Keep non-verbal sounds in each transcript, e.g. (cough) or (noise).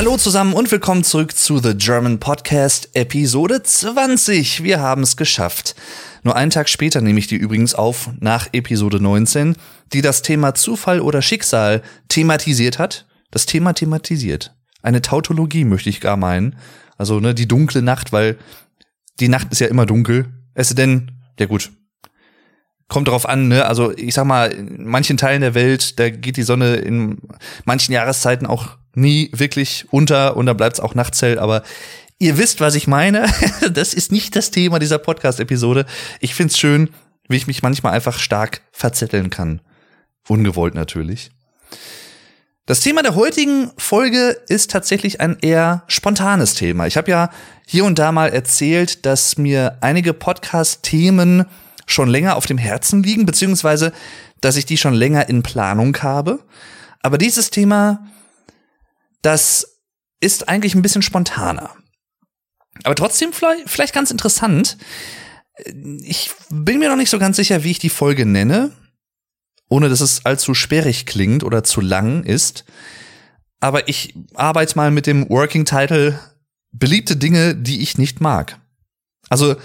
Hallo zusammen und willkommen zurück zu The German Podcast Episode 20. Wir haben es geschafft. Nur einen Tag später nehme ich die übrigens auf, nach Episode 19, die das Thema Zufall oder Schicksal thematisiert hat. Das Thema thematisiert. Eine Tautologie möchte ich gar meinen. Also, ne, die dunkle Nacht, weil die Nacht ist ja immer dunkel. Es denn, ja gut, kommt darauf an, ne? Also ich sag mal, in manchen Teilen der Welt, da geht die Sonne in manchen Jahreszeiten auch nie wirklich unter und da bleibt's auch nachts aber ihr wisst, was ich meine. (laughs) Das ist nicht das Thema dieser Podcast-Episode. Ich find's schön, wie ich mich manchmal einfach stark verzetteln kann. Ungewollt natürlich. Das Thema der heutigen Folge ist tatsächlich ein eher spontanes Thema. Ich habe ja hier und da mal erzählt, dass mir einige Podcast-Themen schon länger auf dem Herzen liegen, beziehungsweise dass ich die schon länger in Planung habe. Aber dieses Thema, das ist eigentlich ein bisschen spontaner. Aber trotzdem vielleicht, ganz interessant. Ich bin mir noch nicht so ganz sicher, wie ich die Folge nenne, ohne dass es allzu sperrig klingt oder zu lang ist. Aber ich arbeite mal mit dem Working Title beliebte Dinge, die ich nicht mag. Also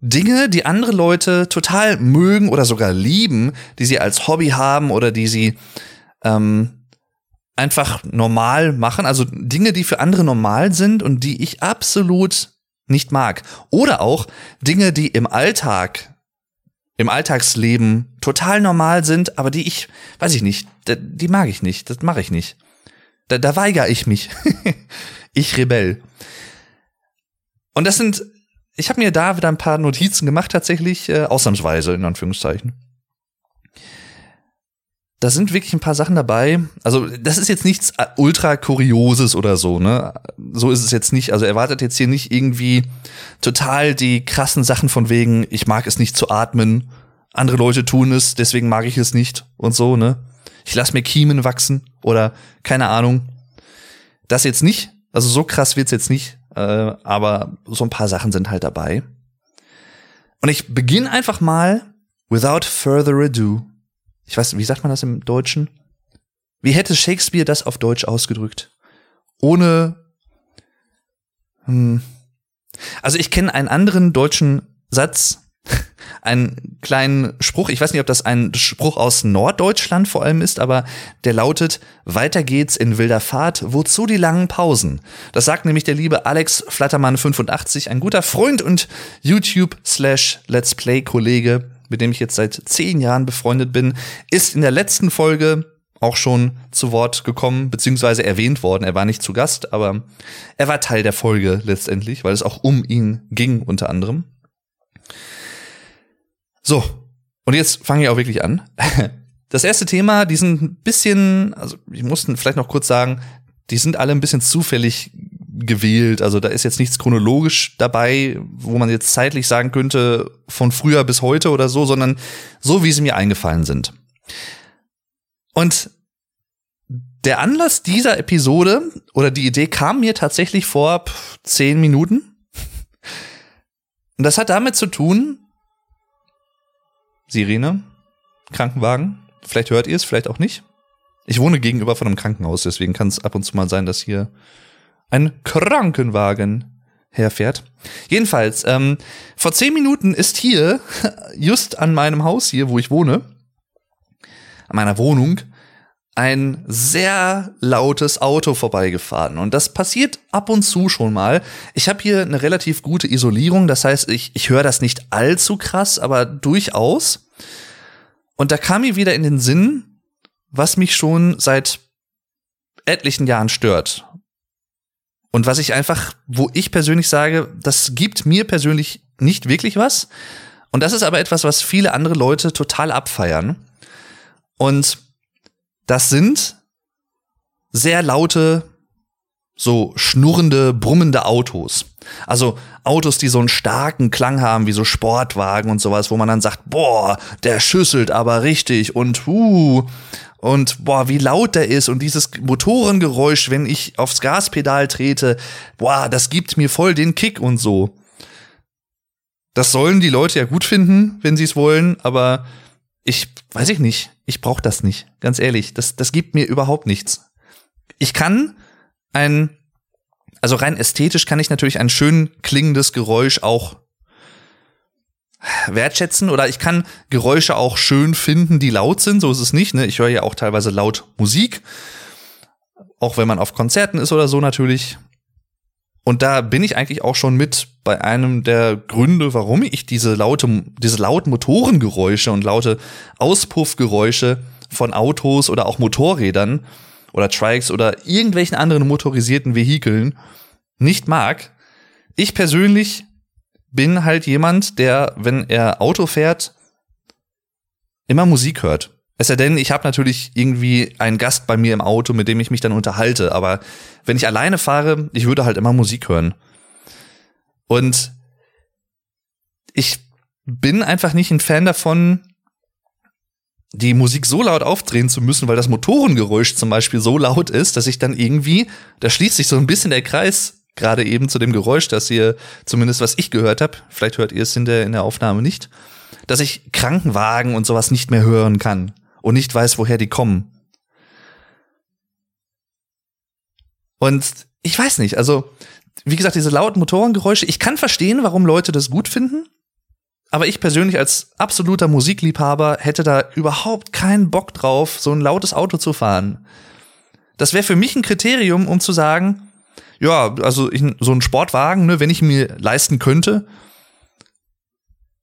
Dinge, die andere Leute total mögen oder sogar lieben, die sie als Hobby haben oder die sie ähm, einfach normal machen. Also Dinge, die für andere normal sind und die ich absolut nicht mag. Oder auch Dinge, die im Alltag, im Alltagsleben total normal sind, aber die ich, weiß ich nicht, die mag ich nicht, das mache ich nicht. Da, da weigere ich mich. (laughs) ich Rebell. Und das sind ich habe mir da wieder ein paar Notizen gemacht, tatsächlich, äh, ausnahmsweise, in Anführungszeichen. Da sind wirklich ein paar Sachen dabei. Also, das ist jetzt nichts äh, ultra kurioses oder so, ne? So ist es jetzt nicht. Also, erwartet jetzt hier nicht irgendwie total die krassen Sachen von wegen, ich mag es nicht zu atmen, andere Leute tun es, deswegen mag ich es nicht und so, ne? Ich lass mir Kiemen wachsen oder keine Ahnung. Das jetzt nicht. Also, so krass wird's jetzt nicht. Äh, aber so ein paar Sachen sind halt dabei. Und ich beginne einfach mal without further ado. Ich weiß, wie sagt man das im Deutschen? Wie hätte Shakespeare das auf Deutsch ausgedrückt? Ohne. Hm. Also ich kenne einen anderen deutschen Satz, (laughs) einen kleinen Spruch. Ich weiß nicht, ob das ein Spruch aus Norddeutschland vor allem ist, aber der lautet, weiter geht's in wilder Fahrt, wozu die langen Pausen? Das sagt nämlich der liebe Alex Flattermann 85, ein guter Freund und YouTube slash Let's Play Kollege, mit dem ich jetzt seit zehn Jahren befreundet bin, ist in der letzten Folge auch schon zu Wort gekommen, beziehungsweise erwähnt worden. Er war nicht zu Gast, aber er war Teil der Folge letztendlich, weil es auch um ihn ging unter anderem. So, und jetzt fange ich auch wirklich an. (laughs) Das erste Thema, die sind ein bisschen, also ich muss vielleicht noch kurz sagen, die sind alle ein bisschen zufällig gewählt. Also da ist jetzt nichts chronologisch dabei, wo man jetzt zeitlich sagen könnte, von früher bis heute oder so, sondern so, wie sie mir eingefallen sind. Und der Anlass dieser Episode oder die Idee kam mir tatsächlich vor zehn Minuten. Und das hat damit zu tun, Sirene, Krankenwagen. Vielleicht hört ihr es, vielleicht auch nicht. Ich wohne gegenüber von einem Krankenhaus, deswegen kann es ab und zu mal sein, dass hier ein Krankenwagen herfährt. Jedenfalls, ähm, vor zehn Minuten ist hier, (laughs) just an meinem Haus hier, wo ich wohne, an meiner Wohnung, ein sehr lautes Auto vorbeigefahren. Und das passiert ab und zu schon mal. Ich habe hier eine relativ gute Isolierung, das heißt, ich, ich höre das nicht allzu krass, aber durchaus. Und da kam mir wieder in den Sinn, was mich schon seit etlichen Jahren stört. Und was ich einfach, wo ich persönlich sage, das gibt mir persönlich nicht wirklich was. Und das ist aber etwas, was viele andere Leute total abfeiern. Und das sind sehr laute, so schnurrende, brummende Autos. Also Autos, die so einen starken Klang haben, wie so Sportwagen und sowas, wo man dann sagt, boah, der schüsselt aber richtig und uh, und boah, wie laut der ist und dieses Motorengeräusch, wenn ich aufs Gaspedal trete, boah, das gibt mir voll den Kick und so. Das sollen die Leute ja gut finden, wenn sie es wollen, aber ich weiß ich nicht. Ich brauche das nicht. Ganz ehrlich, das, das gibt mir überhaupt nichts. Ich kann ein also rein ästhetisch kann ich natürlich ein schön klingendes Geräusch auch wertschätzen oder ich kann Geräusche auch schön finden, die laut sind, so ist es nicht. Ne? Ich höre ja auch teilweise laut Musik, auch wenn man auf Konzerten ist oder so natürlich. Und da bin ich eigentlich auch schon mit bei einem der Gründe, warum ich diese laute, diese lauten Motorengeräusche und laute Auspuffgeräusche von Autos oder auch Motorrädern oder Trikes oder irgendwelchen anderen motorisierten Vehikeln nicht mag. Ich persönlich bin halt jemand, der, wenn er Auto fährt, immer Musik hört. Es sei denn, ich habe natürlich irgendwie einen Gast bei mir im Auto, mit dem ich mich dann unterhalte. Aber wenn ich alleine fahre, ich würde halt immer Musik hören. Und ich bin einfach nicht ein Fan davon, die Musik so laut aufdrehen zu müssen, weil das Motorengeräusch zum Beispiel so laut ist, dass ich dann irgendwie, da schließt sich so ein bisschen der Kreis gerade eben zu dem Geräusch, das ihr, zumindest was ich gehört habe, vielleicht hört ihr es in der, in der Aufnahme nicht, dass ich Krankenwagen und sowas nicht mehr hören kann und nicht weiß, woher die kommen. Und ich weiß nicht, also, wie gesagt, diese lauten Motorengeräusche, ich kann verstehen, warum Leute das gut finden. Aber ich persönlich als absoluter Musikliebhaber hätte da überhaupt keinen Bock drauf, so ein lautes Auto zu fahren. Das wäre für mich ein Kriterium, um zu sagen, ja, also ich, so ein Sportwagen, ne, wenn ich mir leisten könnte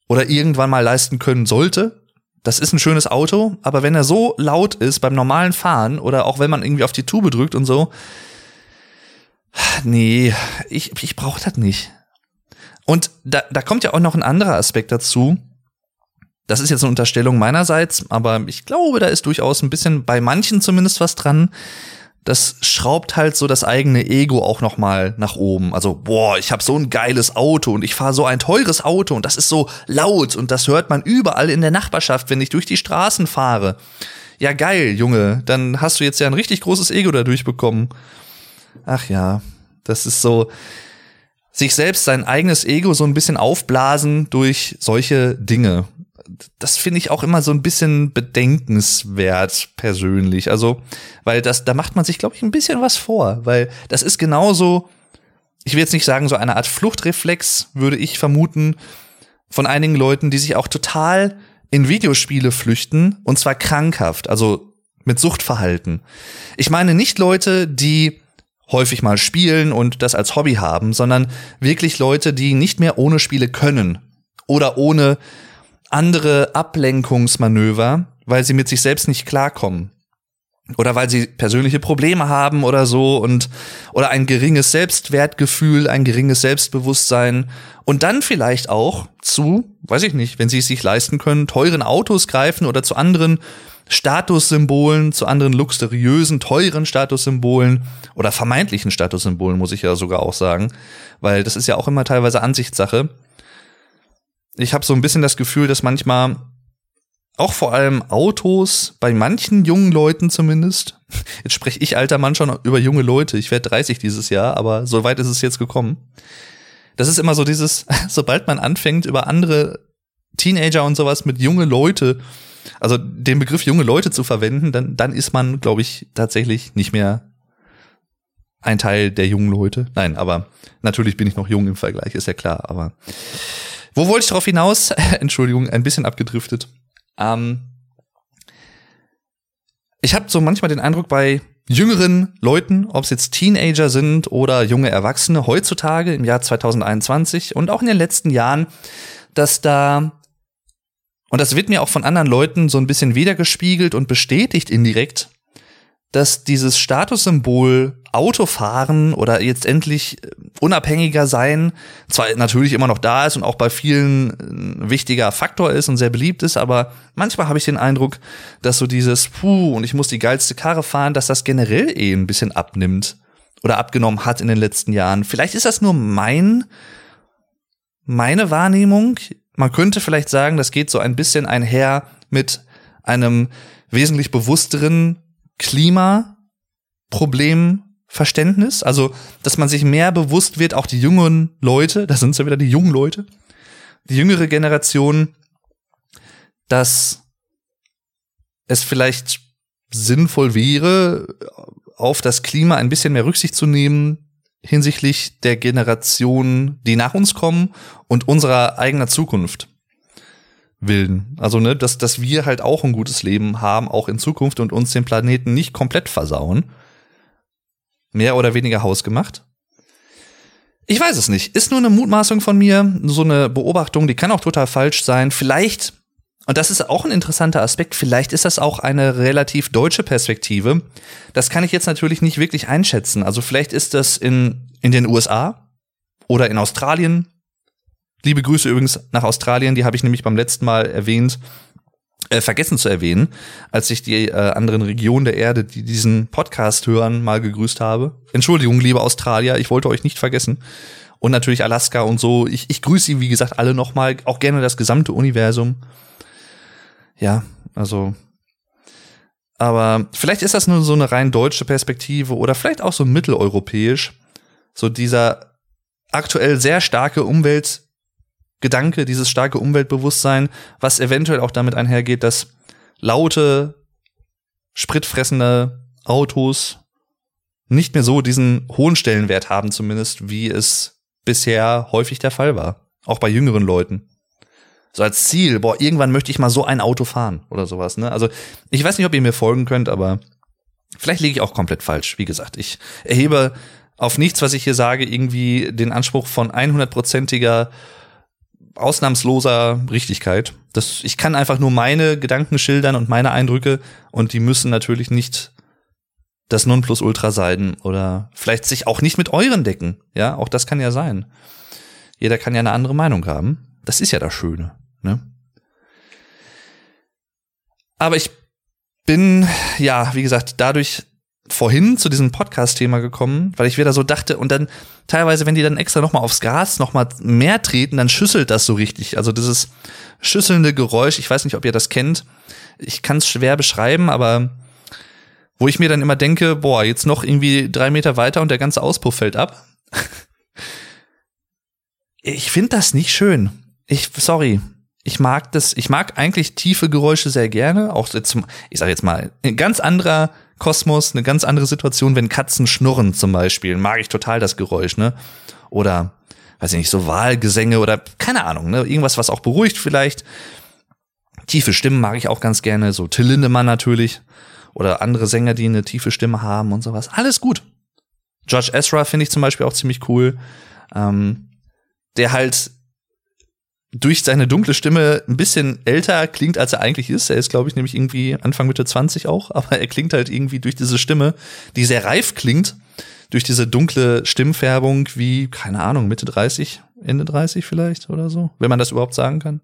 oder irgendwann mal leisten können sollte, das ist ein schönes Auto, aber wenn er so laut ist beim normalen Fahren oder auch wenn man irgendwie auf die Tube drückt und so, nee, ich, ich brauche das nicht. Und da, da kommt ja auch noch ein anderer Aspekt dazu. Das ist jetzt eine Unterstellung meinerseits, aber ich glaube, da ist durchaus ein bisschen bei manchen zumindest was dran das schraubt halt so das eigene Ego auch noch mal nach oben. Also, boah, ich habe so ein geiles Auto und ich fahre so ein teures Auto und das ist so laut und das hört man überall in der Nachbarschaft, wenn ich durch die Straßen fahre. Ja, geil, Junge, dann hast du jetzt ja ein richtig großes Ego dadurch bekommen. Ach ja, das ist so sich selbst sein eigenes Ego so ein bisschen aufblasen durch solche Dinge das finde ich auch immer so ein bisschen bedenkenswert persönlich. Also, weil das, da macht man sich, glaube ich, ein bisschen was vor, weil das ist genauso, ich will jetzt nicht sagen, so eine Art Fluchtreflex, würde ich vermuten, von einigen Leuten, die sich auch total in Videospiele flüchten, und zwar krankhaft, also mit Suchtverhalten. Ich meine nicht Leute, die häufig mal spielen und das als Hobby haben, sondern wirklich Leute, die nicht mehr ohne Spiele können oder ohne andere Ablenkungsmanöver, weil sie mit sich selbst nicht klarkommen. Oder weil sie persönliche Probleme haben oder so und oder ein geringes Selbstwertgefühl, ein geringes Selbstbewusstsein und dann vielleicht auch zu, weiß ich nicht, wenn sie es sich leisten können, teuren Autos greifen oder zu anderen Statussymbolen, zu anderen luxuriösen, teuren Statussymbolen oder vermeintlichen Statussymbolen, muss ich ja sogar auch sagen, weil das ist ja auch immer teilweise Ansichtssache ich habe so ein bisschen das Gefühl, dass manchmal auch vor allem Autos, bei manchen jungen Leuten zumindest, (laughs) jetzt spreche ich alter Mann schon über junge Leute, ich werde 30 dieses Jahr, aber so weit ist es jetzt gekommen. Das ist immer so dieses, (laughs) sobald man anfängt, über andere Teenager und sowas mit junge Leute, also den Begriff junge Leute zu verwenden, dann, dann ist man, glaube ich, tatsächlich nicht mehr ein Teil der jungen Leute. Nein, aber natürlich bin ich noch jung im Vergleich, ist ja klar, aber wo wollte ich darauf hinaus? (laughs) Entschuldigung, ein bisschen abgedriftet. Ähm, ich habe so manchmal den Eindruck bei jüngeren Leuten, ob es jetzt Teenager sind oder junge Erwachsene heutzutage im Jahr 2021 und auch in den letzten Jahren, dass da und das wird mir auch von anderen Leuten so ein bisschen wiedergespiegelt und bestätigt indirekt, dass dieses Statussymbol Autofahren oder jetzt endlich äh, unabhängiger sein zwar natürlich immer noch da ist und auch bei vielen ein wichtiger Faktor ist und sehr beliebt ist, aber manchmal habe ich den Eindruck, dass so dieses Puh und ich muss die geilste Karre fahren, dass das generell eh ein bisschen abnimmt oder abgenommen hat in den letzten Jahren. Vielleicht ist das nur mein meine Wahrnehmung. Man könnte vielleicht sagen, das geht so ein bisschen einher mit einem wesentlich bewussteren Klimaproblemverständnis, also dass man sich mehr bewusst wird, auch die jungen Leute, das sind ja wieder die jungen Leute, die jüngere Generation, dass es vielleicht sinnvoll wäre, auf das Klima ein bisschen mehr Rücksicht zu nehmen, hinsichtlich der Generation, die nach uns kommen und unserer eigener Zukunft willen. Also, ne, dass, dass wir halt auch ein gutes Leben haben, auch in Zukunft und uns den Planeten nicht komplett versauen. Mehr oder weniger hausgemacht. Ich weiß es nicht. Ist nur eine Mutmaßung von mir, so eine Beobachtung, die kann auch total falsch sein. Vielleicht, und das ist auch ein interessanter Aspekt, vielleicht ist das auch eine relativ deutsche Perspektive. Das kann ich jetzt natürlich nicht wirklich einschätzen. Also vielleicht ist das in, in den USA oder in Australien. Liebe Grüße übrigens nach Australien, die habe ich nämlich beim letzten Mal erwähnt äh, vergessen zu erwähnen, als ich die äh, anderen Regionen der Erde, die diesen Podcast hören, mal gegrüßt habe. Entschuldigung, liebe Australier, ich wollte euch nicht vergessen. Und natürlich Alaska und so. Ich, ich grüße sie, wie gesagt, alle nochmal, auch gerne das gesamte Universum. Ja, also. Aber vielleicht ist das nur so eine rein deutsche Perspektive oder vielleicht auch so mitteleuropäisch. So dieser aktuell sehr starke Umwelt Gedanke, dieses starke Umweltbewusstsein, was eventuell auch damit einhergeht, dass laute, spritfressende Autos nicht mehr so diesen hohen Stellenwert haben, zumindest, wie es bisher häufig der Fall war. Auch bei jüngeren Leuten. So als Ziel, boah, irgendwann möchte ich mal so ein Auto fahren oder sowas, ne? Also, ich weiß nicht, ob ihr mir folgen könnt, aber vielleicht liege ich auch komplett falsch. Wie gesagt, ich erhebe auf nichts, was ich hier sage, irgendwie den Anspruch von 100%iger ausnahmsloser Richtigkeit. Das, ich kann einfach nur meine Gedanken schildern und meine Eindrücke und die müssen natürlich nicht das Nonplusultra sein oder vielleicht sich auch nicht mit euren decken. Ja, auch das kann ja sein. Jeder kann ja eine andere Meinung haben. Das ist ja das Schöne. Ne? Aber ich bin, ja, wie gesagt, dadurch vorhin zu diesem Podcast-Thema gekommen, weil ich wieder so dachte und dann teilweise, wenn die dann extra nochmal aufs Gas nochmal mehr treten, dann schüsselt das so richtig. Also dieses schüsselnde Geräusch, ich weiß nicht, ob ihr das kennt. Ich kann es schwer beschreiben, aber wo ich mir dann immer denke, boah, jetzt noch irgendwie drei Meter weiter und der ganze Auspuff fällt ab. (laughs) ich finde das nicht schön. Ich, sorry. Ich mag das, ich mag eigentlich tiefe Geräusche sehr gerne. Auch jetzt, ich sag jetzt mal, ein ganz anderer Kosmos, eine ganz andere Situation, wenn Katzen schnurren zum Beispiel. Mag ich total das Geräusch, ne? Oder, weiß ich nicht, so Wahlgesänge oder keine Ahnung, ne? Irgendwas, was auch beruhigt vielleicht. Tiefe Stimmen mag ich auch ganz gerne, so Till Lindemann natürlich. Oder andere Sänger, die eine tiefe Stimme haben und sowas. Alles gut. George Ezra finde ich zum Beispiel auch ziemlich cool. Ähm, der halt durch seine dunkle Stimme ein bisschen älter klingt, als er eigentlich ist. Er ist, glaube ich, nämlich irgendwie Anfang Mitte 20 auch, (laughs) aber er klingt halt irgendwie durch diese Stimme, die sehr reif klingt, durch diese dunkle Stimmfärbung wie, keine Ahnung, Mitte 30, Ende 30 vielleicht oder so, wenn man das überhaupt sagen kann.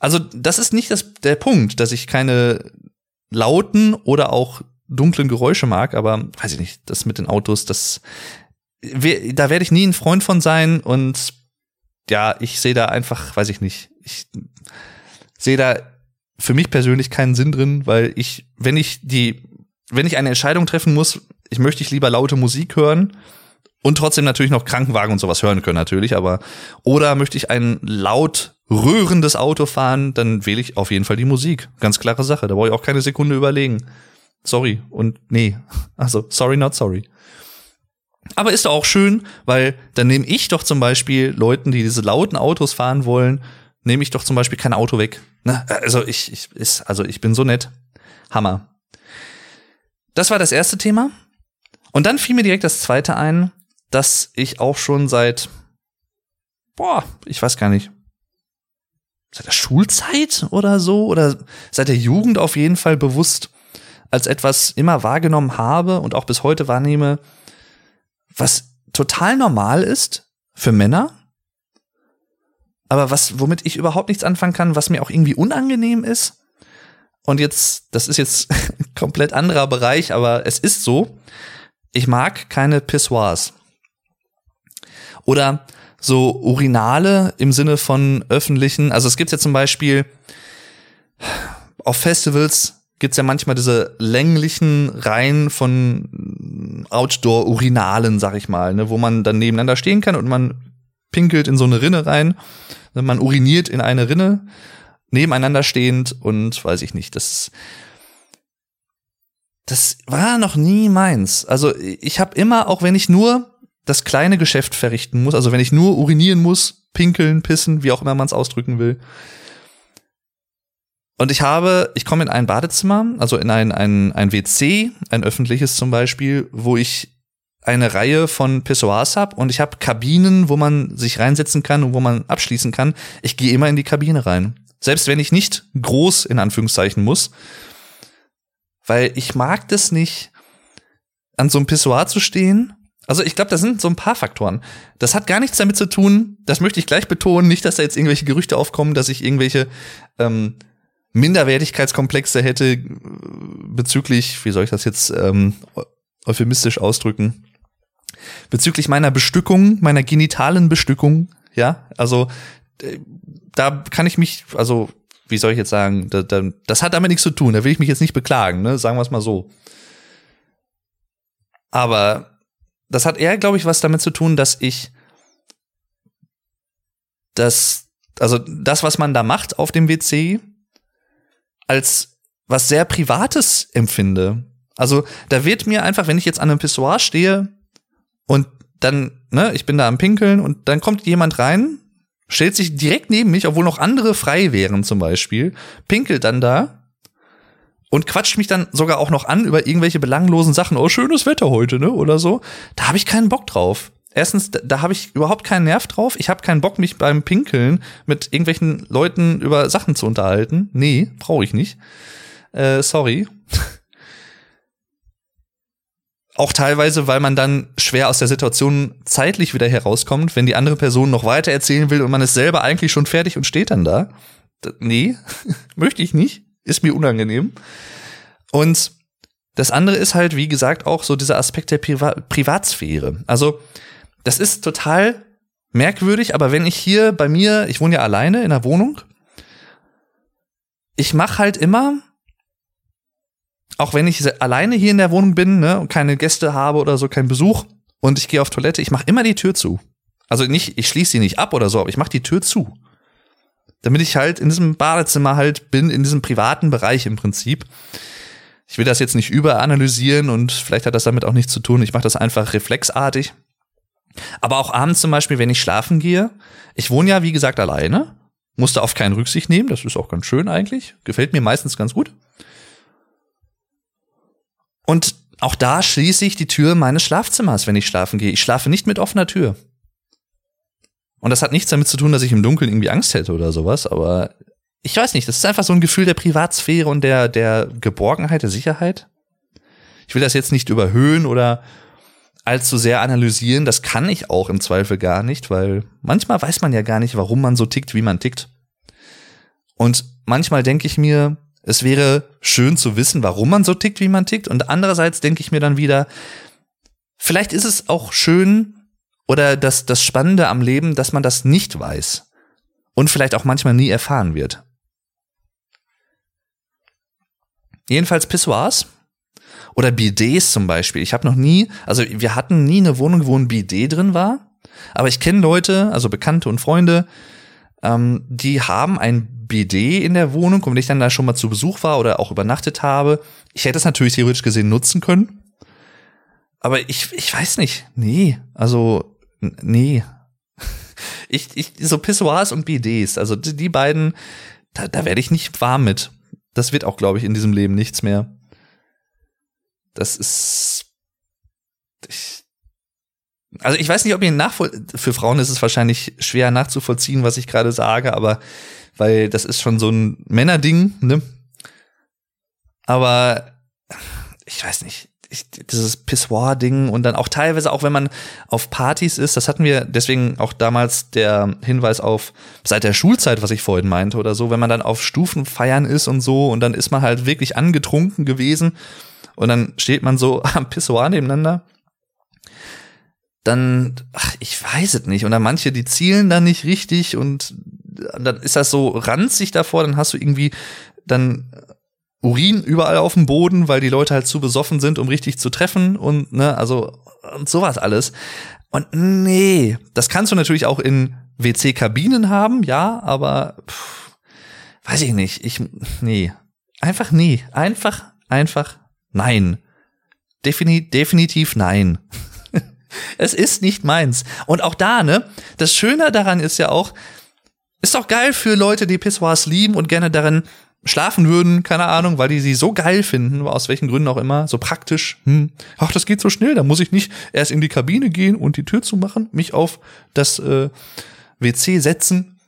Also, das ist nicht das, der Punkt, dass ich keine lauten oder auch dunklen Geräusche mag, aber weiß ich nicht, das mit den Autos, das da werde ich nie ein Freund von sein und ja, ich sehe da einfach, weiß ich nicht, ich sehe da für mich persönlich keinen Sinn drin, weil ich, wenn ich die, wenn ich eine Entscheidung treffen muss, ich möchte ich lieber laute Musik hören und trotzdem natürlich noch Krankenwagen und sowas hören können natürlich, aber oder möchte ich ein laut rührendes Auto fahren, dann wähle ich auf jeden Fall die Musik. Ganz klare Sache, da brauche ich auch keine Sekunde überlegen. Sorry und nee, (laughs) also sorry not sorry. Aber ist doch auch schön, weil dann nehme ich doch zum Beispiel Leuten, die diese lauten Autos fahren wollen, nehme ich doch zum Beispiel kein Auto weg. Ne? Also ich, ich ist, also ich bin so nett. Hammer. Das war das erste Thema. Und dann fiel mir direkt das zweite ein, dass ich auch schon seit, boah, ich weiß gar nicht, seit der Schulzeit oder so oder seit der Jugend auf jeden Fall bewusst als etwas immer wahrgenommen habe und auch bis heute wahrnehme, was total normal ist für Männer, aber was, womit ich überhaupt nichts anfangen kann, was mir auch irgendwie unangenehm ist. Und jetzt, das ist jetzt (laughs) ein komplett anderer Bereich, aber es ist so. Ich mag keine Pissoirs. Oder so Urinale im Sinne von öffentlichen. Also es gibt ja zum Beispiel auf Festivals gibt's ja manchmal diese länglichen Reihen von Outdoor-Urinalen, sag ich mal, ne, wo man dann nebeneinander stehen kann und man pinkelt in so eine Rinne rein. Man uriniert in eine Rinne, nebeneinander stehend und weiß ich nicht, das das war noch nie meins. Also ich habe immer, auch wenn ich nur das kleine Geschäft verrichten muss, also wenn ich nur urinieren muss, pinkeln, pissen, wie auch immer man es ausdrücken will. Und ich habe, ich komme in ein Badezimmer, also in ein, ein, ein WC, ein öffentliches zum Beispiel, wo ich eine Reihe von Pissoirs habe und ich habe Kabinen, wo man sich reinsetzen kann und wo man abschließen kann. Ich gehe immer in die Kabine rein. Selbst wenn ich nicht groß in Anführungszeichen muss. Weil ich mag das nicht, an so einem Pissoir zu stehen also ich glaube, da sind so ein paar Faktoren. Das hat gar nichts damit zu tun, das möchte ich gleich betonen, nicht, dass da jetzt irgendwelche Gerüchte aufkommen, dass ich irgendwelche ähm, Minderwertigkeitskomplexe hätte äh, bezüglich, wie soll ich das jetzt ähm, euphemistisch ausdrücken, bezüglich meiner Bestückung, meiner genitalen Bestückung, ja, also äh, da kann ich mich, also wie soll ich jetzt sagen, da, da, das hat damit nichts zu tun, da will ich mich jetzt nicht beklagen, ne, sagen wir es mal so. Aber das hat eher, glaube ich, was damit zu tun, dass ich das, also das, was man da macht auf dem WC, als was sehr Privates empfinde. Also da wird mir einfach, wenn ich jetzt an einem Pissoir stehe und dann, ne, ich bin da am Pinkeln und dann kommt jemand rein, stellt sich direkt neben mich, obwohl noch andere frei wären zum Beispiel, pinkelt dann da und quatscht mich dann sogar auch noch an über irgendwelche belanglosen Sachen. Oh, schönes Wetter heute, ne? Oder so. Da habe ich keinen Bock drauf. Erstens, da, da habe ich überhaupt keinen Nerv drauf. Ich habe keinen Bock, mich beim Pinkeln mit irgendwelchen Leuten über Sachen zu unterhalten. Nee, brauche ich nicht. Äh, sorry. (laughs) auch teilweise, weil man dann schwer aus der Situation zeitlich wieder herauskommt, wenn die andere Person noch weiter erzählen will und man ist selber eigentlich schon fertig und steht dann da. D nee, (laughs) möchte ich nicht ist mir unangenehm. Und das andere ist halt, wie gesagt, auch so dieser Aspekt der Priva Privatsphäre. Also, das ist total merkwürdig, aber wenn ich hier bei mir, ich wohne ja alleine in der Wohnung, ich mache halt immer, auch wenn ich alleine hier in der Wohnung bin ne, und keine Gäste habe oder so, keinen Besuch und ich gehe auf Toilette, ich mache immer die Tür zu. Also nicht, ich schließe sie nicht ab oder so, aber ich mache die Tür zu damit ich halt in diesem Badezimmer halt bin, in diesem privaten Bereich im Prinzip. Ich will das jetzt nicht überanalysieren und vielleicht hat das damit auch nichts zu tun. Ich mache das einfach reflexartig. Aber auch abends zum Beispiel, wenn ich schlafen gehe, ich wohne ja, wie gesagt, alleine, musste auf keinen Rücksicht nehmen, das ist auch ganz schön eigentlich, gefällt mir meistens ganz gut. Und auch da schließe ich die Tür meines Schlafzimmers, wenn ich schlafen gehe. Ich schlafe nicht mit offener Tür. Und das hat nichts damit zu tun, dass ich im Dunkeln irgendwie Angst hätte oder sowas, aber ich weiß nicht, das ist einfach so ein Gefühl der Privatsphäre und der, der Geborgenheit, der Sicherheit. Ich will das jetzt nicht überhöhen oder allzu sehr analysieren, das kann ich auch im Zweifel gar nicht, weil manchmal weiß man ja gar nicht, warum man so tickt, wie man tickt. Und manchmal denke ich mir, es wäre schön zu wissen, warum man so tickt, wie man tickt. Und andererseits denke ich mir dann wieder, vielleicht ist es auch schön, oder das, das Spannende am Leben, dass man das nicht weiß und vielleicht auch manchmal nie erfahren wird. Jedenfalls Pissoirs oder Bidets zum Beispiel. Ich habe noch nie, also wir hatten nie eine Wohnung, wo ein Bidet drin war, aber ich kenne Leute, also Bekannte und Freunde, ähm, die haben ein Bidet in der Wohnung und wenn ich dann da schon mal zu Besuch war oder auch übernachtet habe, ich hätte es natürlich theoretisch gesehen nutzen können. Aber ich, ich weiß nicht. Nee, also nee. (laughs) Ich, ich, so Pissoirs und BDs, also die, die beiden, da, da werde ich nicht warm mit. Das wird auch, glaube ich, in diesem Leben nichts mehr. Das ist. Ich, also ich weiß nicht, ob ihr nachvoll für Frauen ist es wahrscheinlich schwer nachzuvollziehen, was ich gerade sage, aber weil das ist schon so ein Männerding, ne? Aber ich weiß nicht ich, dieses Pissoir-Ding und dann auch teilweise auch, wenn man auf Partys ist, das hatten wir deswegen auch damals der Hinweis auf seit der Schulzeit, was ich vorhin meinte oder so, wenn man dann auf Stufen feiern ist und so und dann ist man halt wirklich angetrunken gewesen und dann steht man so (laughs) am Pissoir nebeneinander dann, ach, ich weiß es nicht. Und dann manche, die zielen dann nicht richtig und dann ist das so ranzig davor, dann hast du irgendwie dann Urin überall auf dem Boden, weil die Leute halt zu besoffen sind, um richtig zu treffen und ne, also und sowas alles. Und nee, das kannst du natürlich auch in WC-Kabinen haben, ja, aber pff, weiß ich nicht. Ich nee, einfach nee, einfach einfach nein. Defini definitiv nein. (laughs) es ist nicht meins. Und auch da, ne? Das Schöne daran ist ja auch, ist doch geil für Leute, die Pissoirs lieben und gerne darin schlafen würden, keine Ahnung, weil die sie so geil finden, aus welchen Gründen auch immer, so praktisch. Hm, ach, das geht so schnell, da muss ich nicht erst in die Kabine gehen und die Tür zumachen, mich auf das äh, WC setzen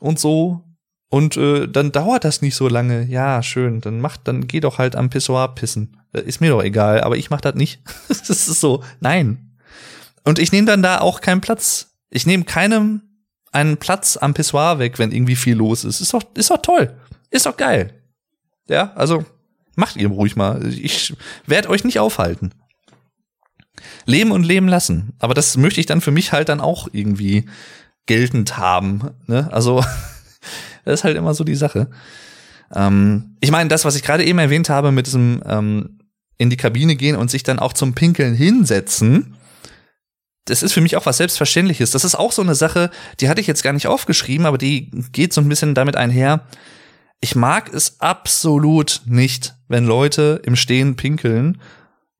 und so. Und äh, dann dauert das nicht so lange. Ja, schön. Dann macht, dann geh doch halt am Pissoir pissen. Ist mir doch egal, aber ich mach das nicht. (laughs) das ist so, nein. Und ich nehme dann da auch keinen Platz. Ich nehme keinem einen Platz am Pissoir weg, wenn irgendwie viel los ist. Ist doch, ist doch toll. Ist doch geil. Ja, also macht ihr ruhig mal. Ich werde euch nicht aufhalten. Leben und leben lassen. Aber das möchte ich dann für mich halt dann auch irgendwie geltend haben. Ne? Also, (laughs) das ist halt immer so die Sache. Ähm, ich meine, das, was ich gerade eben erwähnt habe mit diesem ähm, in die Kabine gehen und sich dann auch zum Pinkeln hinsetzen, das ist für mich auch was Selbstverständliches. Das ist auch so eine Sache, die hatte ich jetzt gar nicht aufgeschrieben, aber die geht so ein bisschen damit einher. Ich mag es absolut nicht, wenn Leute im Stehen pinkeln,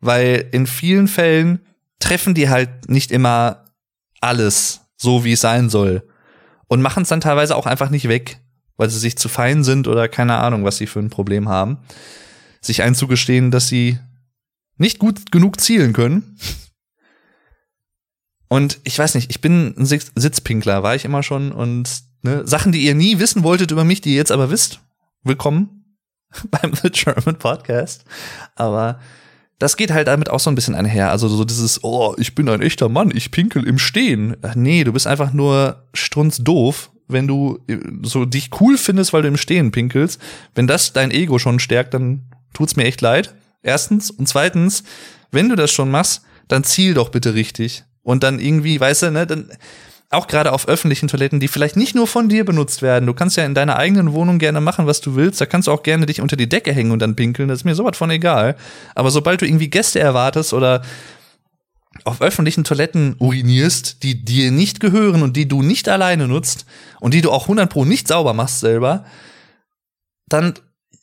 weil in vielen Fällen treffen die halt nicht immer alles so, wie es sein soll. Und machen es dann teilweise auch einfach nicht weg, weil sie sich zu fein sind oder keine Ahnung, was sie für ein Problem haben. Sich einzugestehen, dass sie nicht gut genug zielen können und ich weiß nicht, ich bin ein Sitzpinkler, war ich immer schon. Und ne, Sachen, die ihr nie wissen wolltet über mich, die ihr jetzt aber wisst, willkommen (laughs) beim The German Podcast. Aber das geht halt damit auch so ein bisschen einher. Also so dieses, oh, ich bin ein echter Mann, ich pinkel im Stehen. Ach nee, du bist einfach nur strunzdoof, wenn du äh, so dich cool findest, weil du im Stehen pinkelst. Wenn das dein Ego schon stärkt, dann tut's mir echt leid. Erstens. Und zweitens, wenn du das schon machst, dann ziel doch bitte richtig und dann irgendwie, weißt du, ne, dann auch gerade auf öffentlichen Toiletten, die vielleicht nicht nur von dir benutzt werden. Du kannst ja in deiner eigenen Wohnung gerne machen, was du willst. Da kannst du auch gerne dich unter die Decke hängen und dann pinkeln. Das ist mir sowas von egal. Aber sobald du irgendwie Gäste erwartest oder auf öffentlichen Toiletten urinierst, die dir nicht gehören und die du nicht alleine nutzt und die du auch 100 pro nicht sauber machst selber, dann,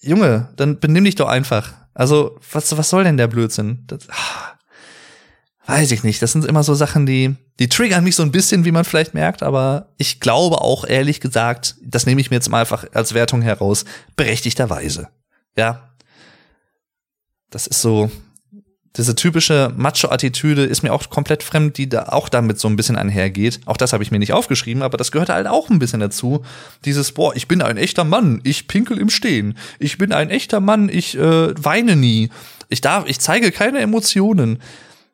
Junge, dann benimm dich doch einfach. Also, was, was soll denn der Blödsinn? Das, ah weiß ich nicht. Das sind immer so Sachen, die, die triggern mich so ein bisschen, wie man vielleicht merkt, aber ich glaube auch ehrlich gesagt, das nehme ich mir jetzt mal einfach als Wertung heraus, berechtigterweise. Ja. Das ist so, diese typische Macho-Attitüde ist mir auch komplett fremd, die da auch damit so ein bisschen einhergeht. Auch das habe ich mir nicht aufgeschrieben, aber das gehört halt auch ein bisschen dazu. Dieses, boah, ich bin ein echter Mann, ich pinkel im Stehen. Ich bin ein echter Mann, ich äh, weine nie. Ich darf, ich zeige keine Emotionen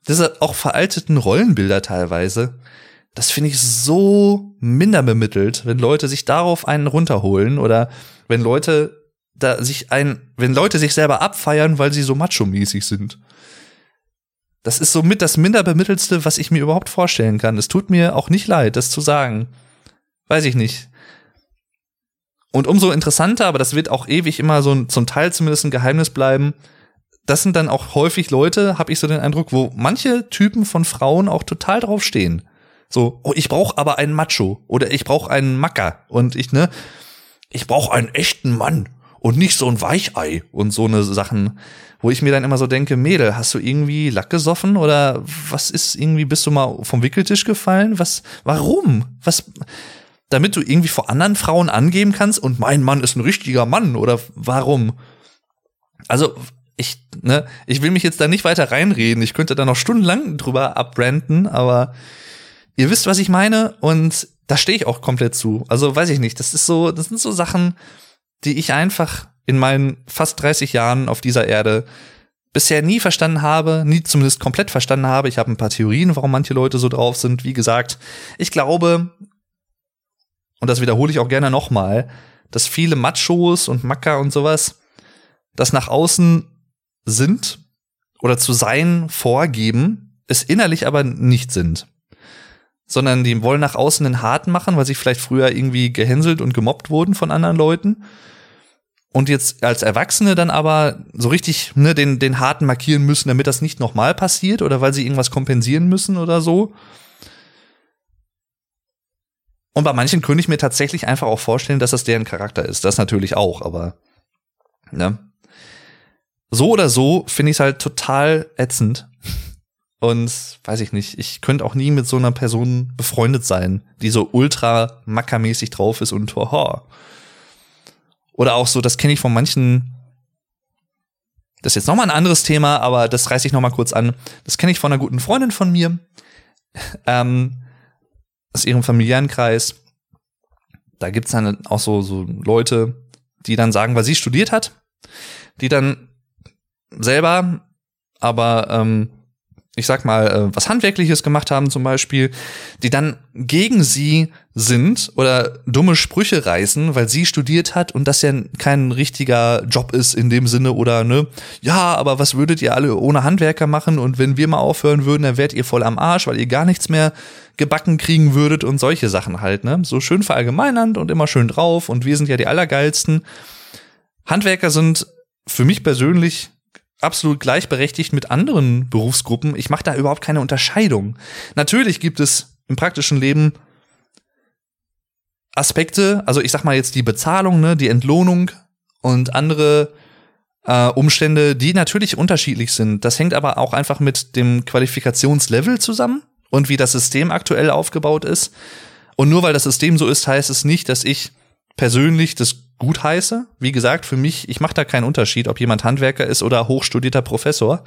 diese auch veralteten Rollenbilder teilweise, das finde ich so minder bemittelt, wenn Leute sich darauf einen runterholen oder wenn Leute da sich ein, wenn Leute sich selber abfeiern, weil sie so macho-mäßig sind. Das ist somit das minder bemittelste, was ich mir überhaupt vorstellen kann. Es tut mir auch nicht leid, das zu sagen. Weiß ich nicht. Und umso interessanter, aber das wird auch ewig immer so ein, zum Teil zumindest ein Geheimnis bleiben, das sind dann auch häufig Leute, habe ich so den Eindruck, wo manche Typen von Frauen auch total drauf stehen. So, oh, ich brauche aber einen Macho oder ich brauche einen Macker und ich ne, ich brauche einen echten Mann und nicht so ein Weichei und so eine Sachen, wo ich mir dann immer so denke, Mädel, hast du irgendwie Lack gesoffen oder was ist irgendwie bist du mal vom Wickeltisch gefallen? Was warum? Was damit du irgendwie vor anderen Frauen angeben kannst und mein Mann ist ein richtiger Mann oder warum? Also ich, ne, ich will mich jetzt da nicht weiter reinreden. Ich könnte da noch stundenlang drüber abbranden, aber ihr wisst, was ich meine und da stehe ich auch komplett zu. Also weiß ich nicht. Das ist so, das sind so Sachen, die ich einfach in meinen fast 30 Jahren auf dieser Erde bisher nie verstanden habe, nie zumindest komplett verstanden habe. Ich habe ein paar Theorien, warum manche Leute so drauf sind. Wie gesagt, ich glaube, und das wiederhole ich auch gerne nochmal, dass viele Machos und Macker und sowas das nach außen sind oder zu sein vorgeben, es innerlich aber nicht sind. Sondern die wollen nach außen den Harten machen, weil sie vielleicht früher irgendwie gehänselt und gemobbt wurden von anderen Leuten. Und jetzt als Erwachsene dann aber so richtig ne, den, den Harten markieren müssen, damit das nicht nochmal passiert oder weil sie irgendwas kompensieren müssen oder so. Und bei manchen könnte ich mir tatsächlich einfach auch vorstellen, dass das deren Charakter ist. Das natürlich auch, aber ne? so oder so finde ich es halt total ätzend. Und weiß ich nicht, ich könnte auch nie mit so einer Person befreundet sein, die so ultra mackermäßig drauf ist und hoho. Oder auch so, das kenne ich von manchen das ist jetzt nochmal ein anderes Thema, aber das reiße ich nochmal kurz an. Das kenne ich von einer guten Freundin von mir, (laughs) ähm, aus ihrem Familienkreis. Da gibt's dann auch so, so Leute, die dann sagen, weil sie studiert hat, die dann selber aber ähm, ich sag mal, äh, was Handwerkliches gemacht haben zum Beispiel, die dann gegen sie sind oder dumme Sprüche reißen, weil sie studiert hat und das ja kein richtiger Job ist in dem Sinne oder ne, ja, aber was würdet ihr alle ohne Handwerker machen und wenn wir mal aufhören würden, dann wärt ihr voll am Arsch, weil ihr gar nichts mehr gebacken kriegen würdet und solche Sachen halt, ne? So schön verallgemeinernd und immer schön drauf und wir sind ja die Allergeilsten. Handwerker sind für mich persönlich absolut gleichberechtigt mit anderen Berufsgruppen. Ich mache da überhaupt keine Unterscheidung. Natürlich gibt es im praktischen Leben Aspekte, also ich sag mal jetzt die Bezahlung, ne, die Entlohnung und andere äh, Umstände, die natürlich unterschiedlich sind. Das hängt aber auch einfach mit dem Qualifikationslevel zusammen und wie das System aktuell aufgebaut ist. Und nur weil das System so ist, heißt es nicht, dass ich persönlich das gut heiße. Wie gesagt, für mich, ich mache da keinen Unterschied, ob jemand Handwerker ist oder hochstudierter Professor.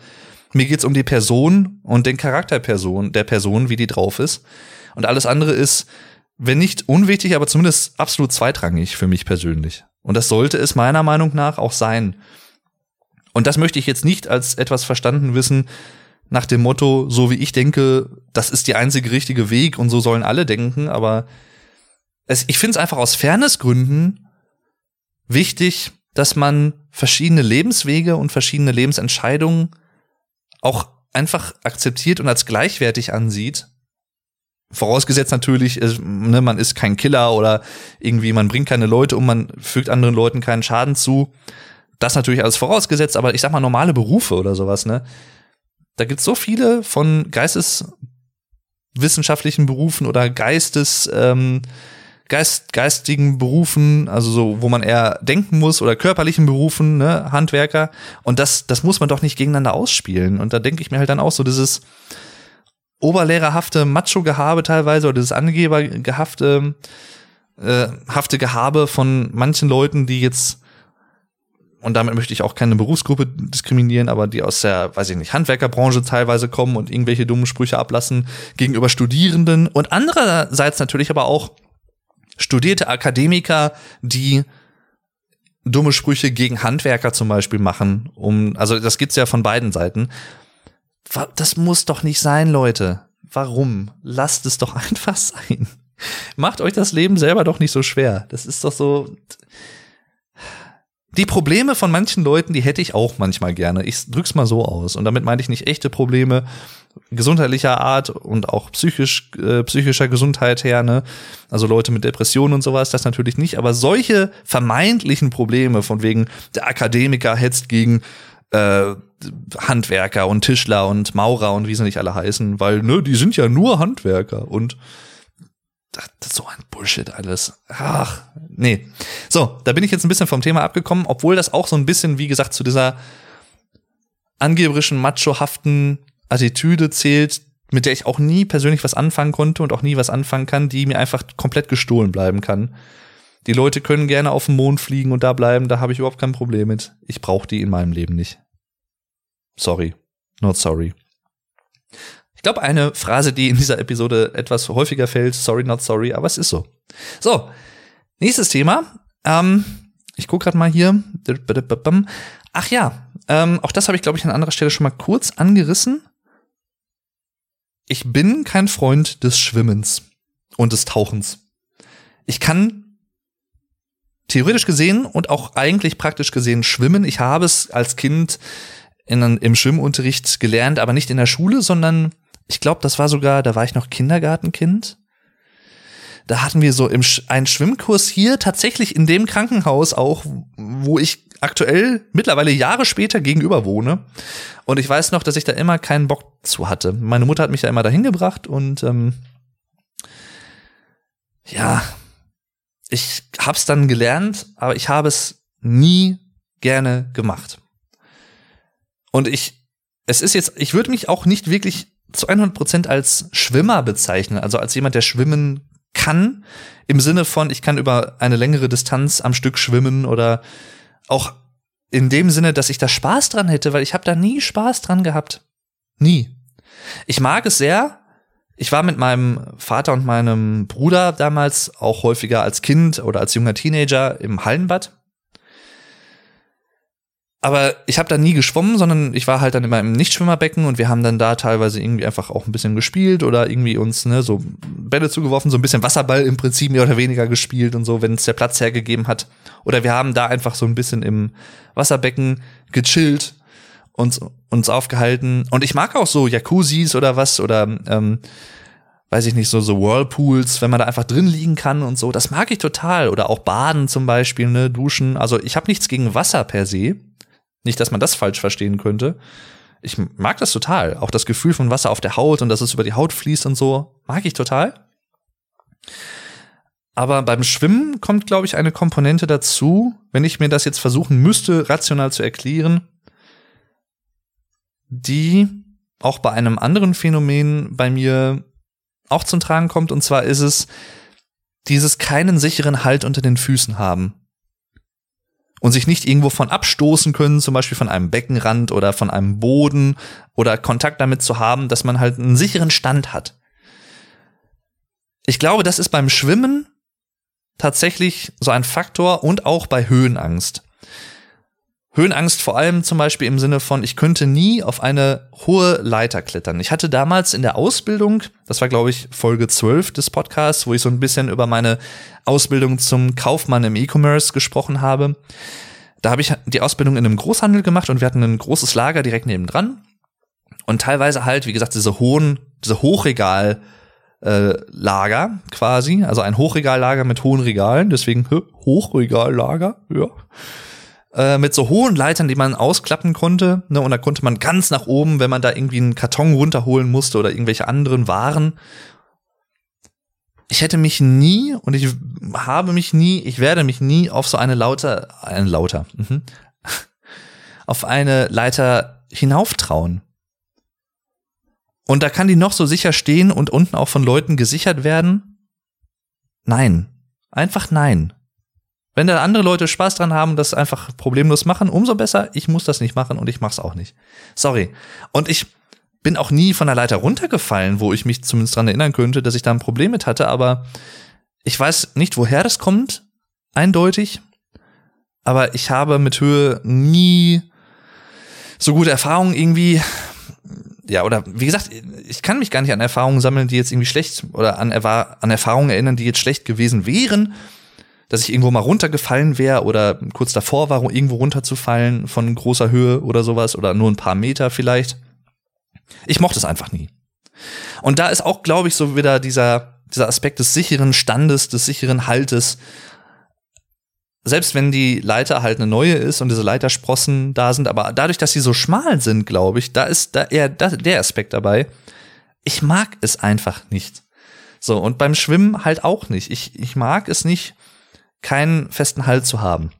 Mir geht's um die Person und den Charakterperson der Person, wie die drauf ist. Und alles andere ist, wenn nicht unwichtig, aber zumindest absolut zweitrangig für mich persönlich. Und das sollte es meiner Meinung nach auch sein. Und das möchte ich jetzt nicht als etwas verstanden wissen, nach dem Motto, so wie ich denke, das ist die einzige richtige Weg und so sollen alle denken, aber es, ich finde es einfach aus Fairnessgründen wichtig, dass man verschiedene Lebenswege und verschiedene Lebensentscheidungen auch einfach akzeptiert und als gleichwertig ansieht. Vorausgesetzt natürlich, ne, man ist kein Killer oder irgendwie, man bringt keine Leute um, man fügt anderen Leuten keinen Schaden zu. Das natürlich alles vorausgesetzt, aber ich sag mal normale Berufe oder sowas, ne? Da gibt's so viele von geisteswissenschaftlichen Berufen oder Geistes, ähm, Geist, geistigen Berufen, also so, wo man eher denken muss oder körperlichen Berufen, ne, Handwerker. Und das, das muss man doch nicht gegeneinander ausspielen. Und da denke ich mir halt dann auch so, dieses oberlehrerhafte Macho-Gehabe teilweise oder dieses Angebergehafte, äh, hafte Gehabe von manchen Leuten, die jetzt und damit möchte ich auch keine Berufsgruppe diskriminieren, aber die aus der, weiß ich nicht, Handwerkerbranche teilweise kommen und irgendwelche dummen Sprüche ablassen gegenüber Studierenden und andererseits natürlich aber auch studierte Akademiker, die dumme Sprüche gegen Handwerker zum Beispiel machen, um, also das gibt's ja von beiden Seiten. Das muss doch nicht sein, Leute. Warum? Lasst es doch (laughs) einfach sein. Macht euch das Leben selber doch nicht so schwer. Das ist doch so. Die Probleme von manchen Leuten, die hätte ich auch manchmal gerne. Ich drück's mal so aus. Und damit meine ich nicht echte Probleme gesundheitlicher Art und auch psychisch, äh, psychischer Gesundheit her, ne? Also Leute mit Depressionen und sowas, das natürlich nicht. Aber solche vermeintlichen Probleme von wegen der Akademiker hetzt gegen äh, Handwerker und Tischler und Maurer und wie sie nicht alle heißen, weil, ne, die sind ja nur Handwerker und so ein Bullshit alles. Ach, nee. So, da bin ich jetzt ein bisschen vom Thema abgekommen, obwohl das auch so ein bisschen, wie gesagt, zu dieser angeberischen, machohaften Attitüde zählt, mit der ich auch nie persönlich was anfangen konnte und auch nie was anfangen kann, die mir einfach komplett gestohlen bleiben kann. Die Leute können gerne auf den Mond fliegen und da bleiben, da habe ich überhaupt kein Problem mit. Ich brauche die in meinem Leben nicht. Sorry. Not sorry. Ich glaube, eine Phrase, die in dieser Episode etwas häufiger fällt, sorry, not sorry, aber es ist so. So, nächstes Thema. Ähm, ich gucke gerade mal hier. Ach ja, ähm, auch das habe ich, glaube ich, an anderer Stelle schon mal kurz angerissen ich bin kein Freund des Schwimmens und des Tauchens. Ich kann theoretisch gesehen und auch eigentlich praktisch gesehen schwimmen. Ich habe es als Kind in, im Schwimmunterricht gelernt, aber nicht in der Schule, sondern ich glaube, das war sogar, da war ich noch Kindergartenkind. Da hatten wir so im, einen Schwimmkurs hier, tatsächlich in dem Krankenhaus auch, wo ich aktuell mittlerweile Jahre später gegenüber wohne. Und ich weiß noch, dass ich da immer keinen Bock zu hatte. Meine Mutter hat mich da immer dahin gebracht und ähm, ja, ich hab's dann gelernt, aber ich habe es nie gerne gemacht. Und ich, es ist jetzt, ich würde mich auch nicht wirklich zu 100 Prozent als Schwimmer bezeichnen, also als jemand, der schwimmen kann, im Sinne von, ich kann über eine längere Distanz am Stück schwimmen oder auch in dem Sinne, dass ich da Spaß dran hätte, weil ich habe da nie Spaß dran gehabt. Nie. Ich mag es sehr. Ich war mit meinem Vater und meinem Bruder damals auch häufiger als Kind oder als junger Teenager im Hallenbad. Aber ich habe da nie geschwommen, sondern ich war halt dann immer im Nichtschwimmerbecken und wir haben dann da teilweise irgendwie einfach auch ein bisschen gespielt oder irgendwie uns ne, so Bälle zugeworfen, so ein bisschen Wasserball im Prinzip mehr oder weniger gespielt und so, wenn es der Platz hergegeben hat. Oder wir haben da einfach so ein bisschen im Wasserbecken gechillt und uns aufgehalten. Und ich mag auch so Jacuzzis oder was oder ähm, weiß ich nicht, so, so Whirlpools, wenn man da einfach drin liegen kann und so. Das mag ich total. Oder auch Baden zum Beispiel, ne, Duschen. Also ich habe nichts gegen Wasser per se. Nicht, dass man das falsch verstehen könnte. Ich mag das total. Auch das Gefühl von Wasser auf der Haut und dass es über die Haut fließt und so, mag ich total. Aber beim Schwimmen kommt, glaube ich, eine Komponente dazu, wenn ich mir das jetzt versuchen müsste, rational zu erklären, die auch bei einem anderen Phänomen bei mir auch zum Tragen kommt. Und zwar ist es dieses keinen sicheren Halt unter den Füßen haben und sich nicht irgendwo von abstoßen können, zum Beispiel von einem Beckenrand oder von einem Boden oder Kontakt damit zu haben, dass man halt einen sicheren Stand hat. Ich glaube, das ist beim Schwimmen tatsächlich so ein Faktor und auch bei Höhenangst. Höhenangst vor allem zum Beispiel im Sinne von, ich könnte nie auf eine hohe Leiter klettern. Ich hatte damals in der Ausbildung, das war glaube ich Folge 12 des Podcasts, wo ich so ein bisschen über meine Ausbildung zum Kaufmann im E-Commerce gesprochen habe. Da habe ich die Ausbildung in einem Großhandel gemacht und wir hatten ein großes Lager direkt nebendran. Und teilweise halt, wie gesagt, diese hohen, diese Hochregal, äh, quasi, also ein Hochregallager mit hohen Regalen, deswegen Hochregallager, ja äh, mit so hohen Leitern, die man ausklappen konnte. Ne? Und da konnte man ganz nach oben, wenn man da irgendwie einen Karton runterholen musste oder irgendwelche anderen Waren. Ich hätte mich nie und ich habe mich nie, ich werde mich nie auf so eine lauter, ein lauter, mhm, (laughs) auf eine Leiter hinauftrauen. Und da kann die noch so sicher stehen und unten auch von Leuten gesichert werden. Nein. Einfach nein. Wenn da andere Leute Spaß dran haben, das einfach problemlos machen, umso besser. Ich muss das nicht machen und ich mach's auch nicht. Sorry. Und ich bin auch nie von der Leiter runtergefallen, wo ich mich zumindest dran erinnern könnte, dass ich da ein Problem mit hatte, aber ich weiß nicht, woher das kommt, eindeutig. Aber ich habe mit Höhe nie so gute Erfahrungen irgendwie, ja, oder wie gesagt, ich kann mich gar nicht an Erfahrungen sammeln, die jetzt irgendwie schlecht oder an, an Erfahrungen erinnern, die jetzt schlecht gewesen wären dass ich irgendwo mal runtergefallen wäre oder kurz davor war, irgendwo runterzufallen von großer Höhe oder sowas oder nur ein paar Meter vielleicht. Ich mochte es einfach nie. Und da ist auch, glaube ich, so wieder dieser, dieser Aspekt des sicheren Standes, des sicheren Haltes. Selbst wenn die Leiter halt eine neue ist und diese Leitersprossen da sind, aber dadurch, dass sie so schmal sind, glaube ich, da ist da eher der Aspekt dabei. Ich mag es einfach nicht. So, und beim Schwimmen halt auch nicht. Ich, ich mag es nicht, keinen festen Halt zu haben.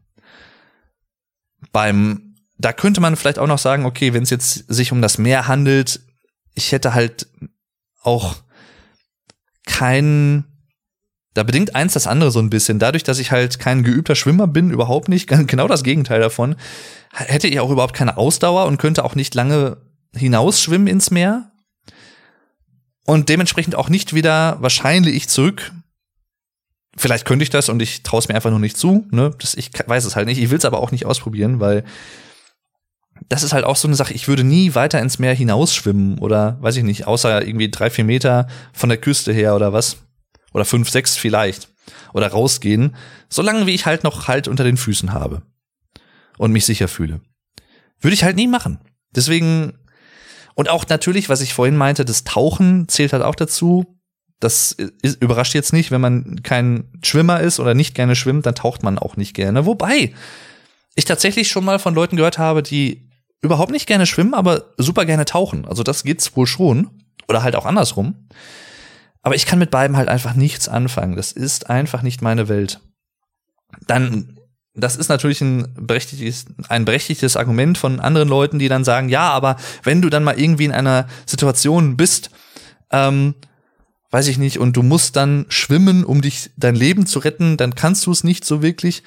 Beim, da könnte man vielleicht auch noch sagen, okay, wenn es jetzt sich um das Meer handelt, ich hätte halt auch keinen, da bedingt eins das andere so ein bisschen. Dadurch, dass ich halt kein geübter Schwimmer bin, überhaupt nicht, (laughs) genau das Gegenteil davon, hätte ich auch überhaupt keine Ausdauer und könnte auch nicht lange hinausschwimmen ins Meer. Und dementsprechend auch nicht wieder wahrscheinlich zurück vielleicht könnte ich das und ich traue es mir einfach nur nicht zu. Ne? Das, ich weiß es halt nicht. Ich will es aber auch nicht ausprobieren, weil das ist halt auch so eine Sache. Ich würde nie weiter ins Meer hinausschwimmen oder weiß ich nicht, außer irgendwie drei, vier Meter von der Küste her oder was. Oder fünf, sechs vielleicht. Oder rausgehen. Solange wie ich halt noch Halt unter den Füßen habe. Und mich sicher fühle. Würde ich halt nie machen. Deswegen, und auch natürlich, was ich vorhin meinte, das Tauchen zählt halt auch dazu das ist, überrascht jetzt nicht, wenn man kein Schwimmer ist oder nicht gerne schwimmt, dann taucht man auch nicht gerne. Wobei ich tatsächlich schon mal von Leuten gehört habe, die überhaupt nicht gerne schwimmen, aber super gerne tauchen. Also das geht's wohl schon. Oder halt auch andersrum. Aber ich kann mit beiden halt einfach nichts anfangen. Das ist einfach nicht meine Welt. Dann das ist natürlich ein berechtigtes, ein berechtigtes Argument von anderen Leuten, die dann sagen, ja, aber wenn du dann mal irgendwie in einer Situation bist, ähm, weiß ich nicht, und du musst dann schwimmen, um dich dein Leben zu retten, dann kannst du es nicht so wirklich.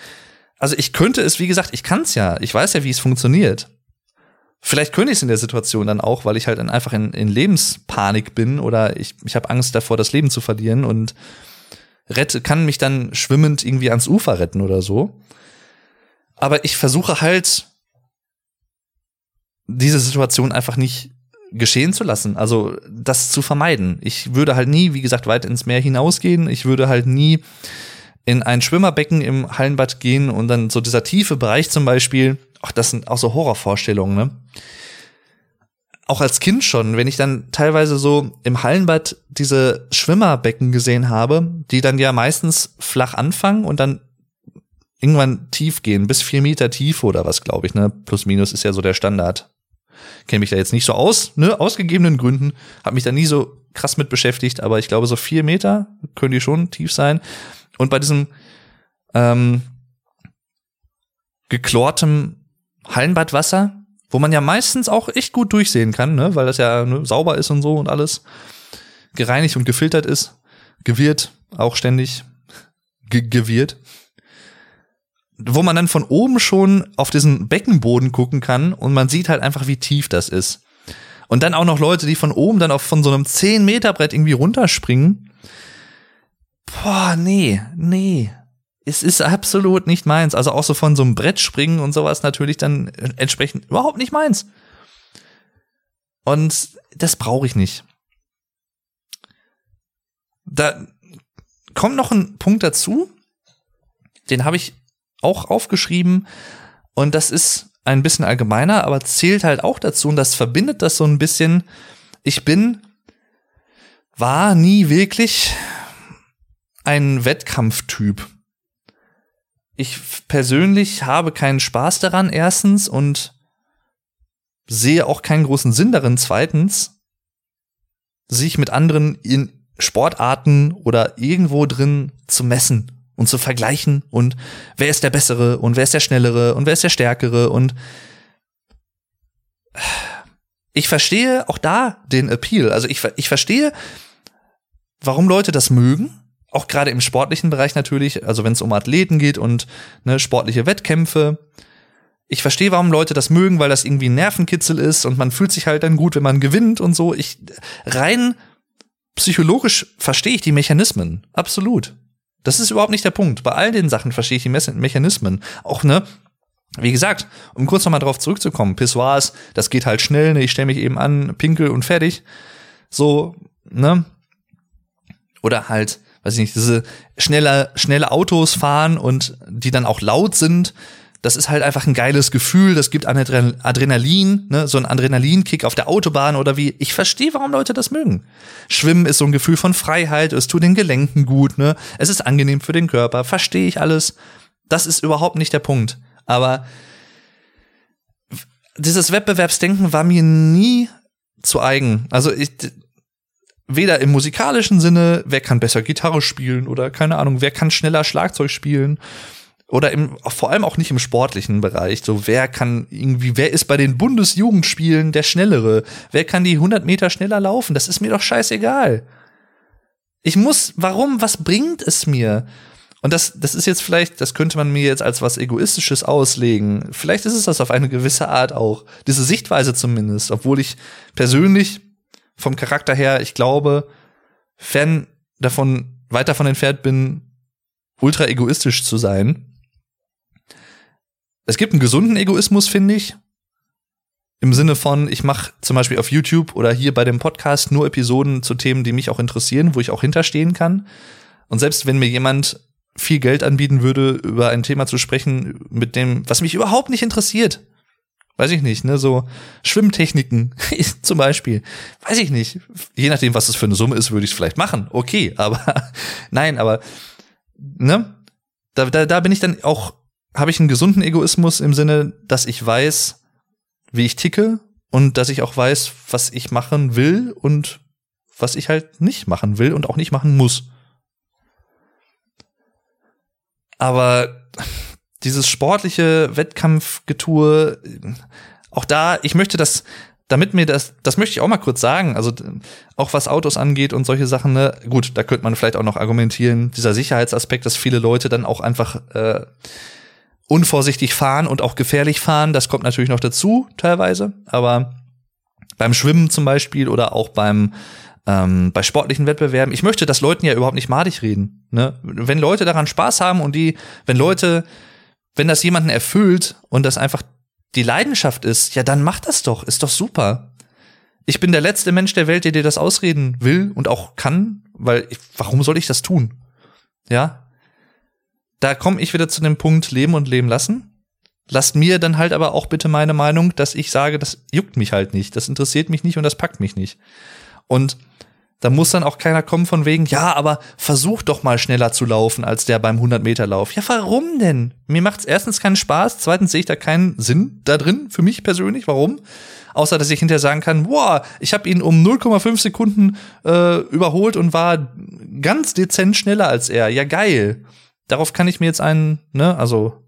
Also ich könnte es, wie gesagt, ich kann es ja, ich weiß ja, wie es funktioniert. Vielleicht könnte ich es in der Situation dann auch, weil ich halt einfach in, in Lebenspanik bin oder ich, ich habe Angst davor, das Leben zu verlieren und rette, kann mich dann schwimmend irgendwie ans Ufer retten oder so. Aber ich versuche halt, diese Situation einfach nicht geschehen zu lassen, also das zu vermeiden. Ich würde halt nie, wie gesagt, weit ins Meer hinausgehen. Ich würde halt nie in ein Schwimmerbecken im Hallenbad gehen und dann so dieser tiefe Bereich zum Beispiel. Ach, das sind auch so Horrorvorstellungen, ne? Auch als Kind schon, wenn ich dann teilweise so im Hallenbad diese Schwimmerbecken gesehen habe, die dann ja meistens flach anfangen und dann irgendwann tief gehen, bis vier Meter tief oder was, glaube ich, ne? Plus minus ist ja so der Standard. Kenne mich da jetzt nicht so aus, ne? Aus gegebenen Gründen. Hab mich da nie so krass mit beschäftigt, aber ich glaube, so vier Meter können die schon tief sein. Und bei diesem ähm, geklortem Hallenbadwasser, wo man ja meistens auch echt gut durchsehen kann, ne? weil das ja ne, sauber ist und so und alles gereinigt und gefiltert ist, gewirrt, auch ständig ge gewirrt wo man dann von oben schon auf diesen Beckenboden gucken kann und man sieht halt einfach, wie tief das ist. Und dann auch noch Leute, die von oben dann auf von so einem 10 Meter Brett irgendwie runterspringen. Boah, nee, nee. Es ist absolut nicht meins. Also auch so von so einem Brett springen und sowas natürlich dann entsprechend überhaupt nicht meins. Und das brauche ich nicht. Da kommt noch ein Punkt dazu, den habe ich auch aufgeschrieben. Und das ist ein bisschen allgemeiner, aber zählt halt auch dazu und das verbindet das so ein bisschen. Ich bin, war nie wirklich ein Wettkampftyp. Ich persönlich habe keinen Spaß daran, erstens, und sehe auch keinen großen Sinn darin, zweitens, sich mit anderen in Sportarten oder irgendwo drin zu messen und zu vergleichen und wer ist der Bessere und wer ist der Schnellere und wer ist der Stärkere und ich verstehe auch da den Appeal. Also ich, ich verstehe, warum Leute das mögen. Auch gerade im sportlichen Bereich natürlich, also wenn es um Athleten geht und ne, sportliche Wettkämpfe. Ich verstehe, warum Leute das mögen, weil das irgendwie ein Nervenkitzel ist und man fühlt sich halt dann gut, wenn man gewinnt und so. Ich rein psychologisch verstehe ich die Mechanismen. Absolut. Das ist überhaupt nicht der Punkt. Bei all den Sachen verstehe ich die Me Mechanismen. Auch, ne, wie gesagt, um kurz nochmal drauf zurückzukommen, Pissoirs, das geht halt schnell, ne, ich stelle mich eben an, pinkel und fertig. So, ne? Oder halt, weiß ich nicht, diese schnelle, schnelle Autos fahren und die dann auch laut sind das ist halt einfach ein geiles Gefühl, das gibt Adrenalin, ne, so ein Adrenalinkick auf der Autobahn oder wie. Ich verstehe, warum Leute das mögen. Schwimmen ist so ein Gefühl von Freiheit, es tut den Gelenken gut, ne? Es ist angenehm für den Körper, verstehe ich alles. Das ist überhaupt nicht der Punkt. Aber dieses Wettbewerbsdenken war mir nie zu eigen. Also ich, weder im musikalischen Sinne, wer kann besser Gitarre spielen oder keine Ahnung, wer kann schneller Schlagzeug spielen oder im, vor allem auch nicht im sportlichen Bereich. So, wer kann irgendwie, wer ist bei den Bundesjugendspielen der Schnellere? Wer kann die 100 Meter schneller laufen? Das ist mir doch scheißegal. Ich muss, warum, was bringt es mir? Und das, das ist jetzt vielleicht, das könnte man mir jetzt als was Egoistisches auslegen. Vielleicht ist es das auf eine gewisse Art auch. Diese Sichtweise zumindest. Obwohl ich persönlich vom Charakter her, ich glaube, fern davon, weit davon entfernt bin, ultra egoistisch zu sein es gibt einen gesunden Egoismus, finde ich. Im Sinne von, ich mache zum Beispiel auf YouTube oder hier bei dem Podcast nur Episoden zu Themen, die mich auch interessieren, wo ich auch hinterstehen kann. Und selbst wenn mir jemand viel Geld anbieten würde, über ein Thema zu sprechen, mit dem, was mich überhaupt nicht interessiert, weiß ich nicht, ne, so Schwimmtechniken (laughs) zum Beispiel, weiß ich nicht. Je nachdem, was das für eine Summe ist, würde ich es vielleicht machen. Okay, aber (laughs) nein, aber ne, da, da, da bin ich dann auch habe ich einen gesunden Egoismus im Sinne, dass ich weiß, wie ich ticke und dass ich auch weiß, was ich machen will und was ich halt nicht machen will und auch nicht machen muss. Aber (laughs) dieses sportliche Wettkampfgetue, auch da, ich möchte das, damit mir das, das möchte ich auch mal kurz sagen, also auch was Autos angeht und solche Sachen, ne, gut, da könnte man vielleicht auch noch argumentieren, dieser Sicherheitsaspekt, dass viele Leute dann auch einfach äh, unvorsichtig fahren und auch gefährlich fahren, das kommt natürlich noch dazu, teilweise, aber beim Schwimmen zum Beispiel oder auch beim ähm, bei sportlichen Wettbewerben, ich möchte das Leuten ja überhaupt nicht madig reden. Ne? Wenn Leute daran Spaß haben und die, wenn Leute, wenn das jemanden erfüllt und das einfach die Leidenschaft ist, ja, dann mach das doch, ist doch super. Ich bin der letzte Mensch der Welt, der dir das ausreden will und auch kann, weil ich, warum soll ich das tun? Ja? Da komme ich wieder zu dem Punkt Leben und Leben lassen. Lasst mir dann halt aber auch bitte meine Meinung, dass ich sage, das juckt mich halt nicht, das interessiert mich nicht und das packt mich nicht. Und da muss dann auch keiner kommen von wegen, ja, aber versuch doch mal schneller zu laufen als der beim 100-Meter-Lauf. Ja, warum denn? Mir macht's erstens keinen Spaß, zweitens sehe ich da keinen Sinn da drin, für mich persönlich. Warum? Außer, dass ich hinterher sagen kann, boah, ich habe ihn um 0,5 Sekunden äh, überholt und war ganz dezent schneller als er. Ja, geil. Darauf kann ich mir jetzt einen, ne, also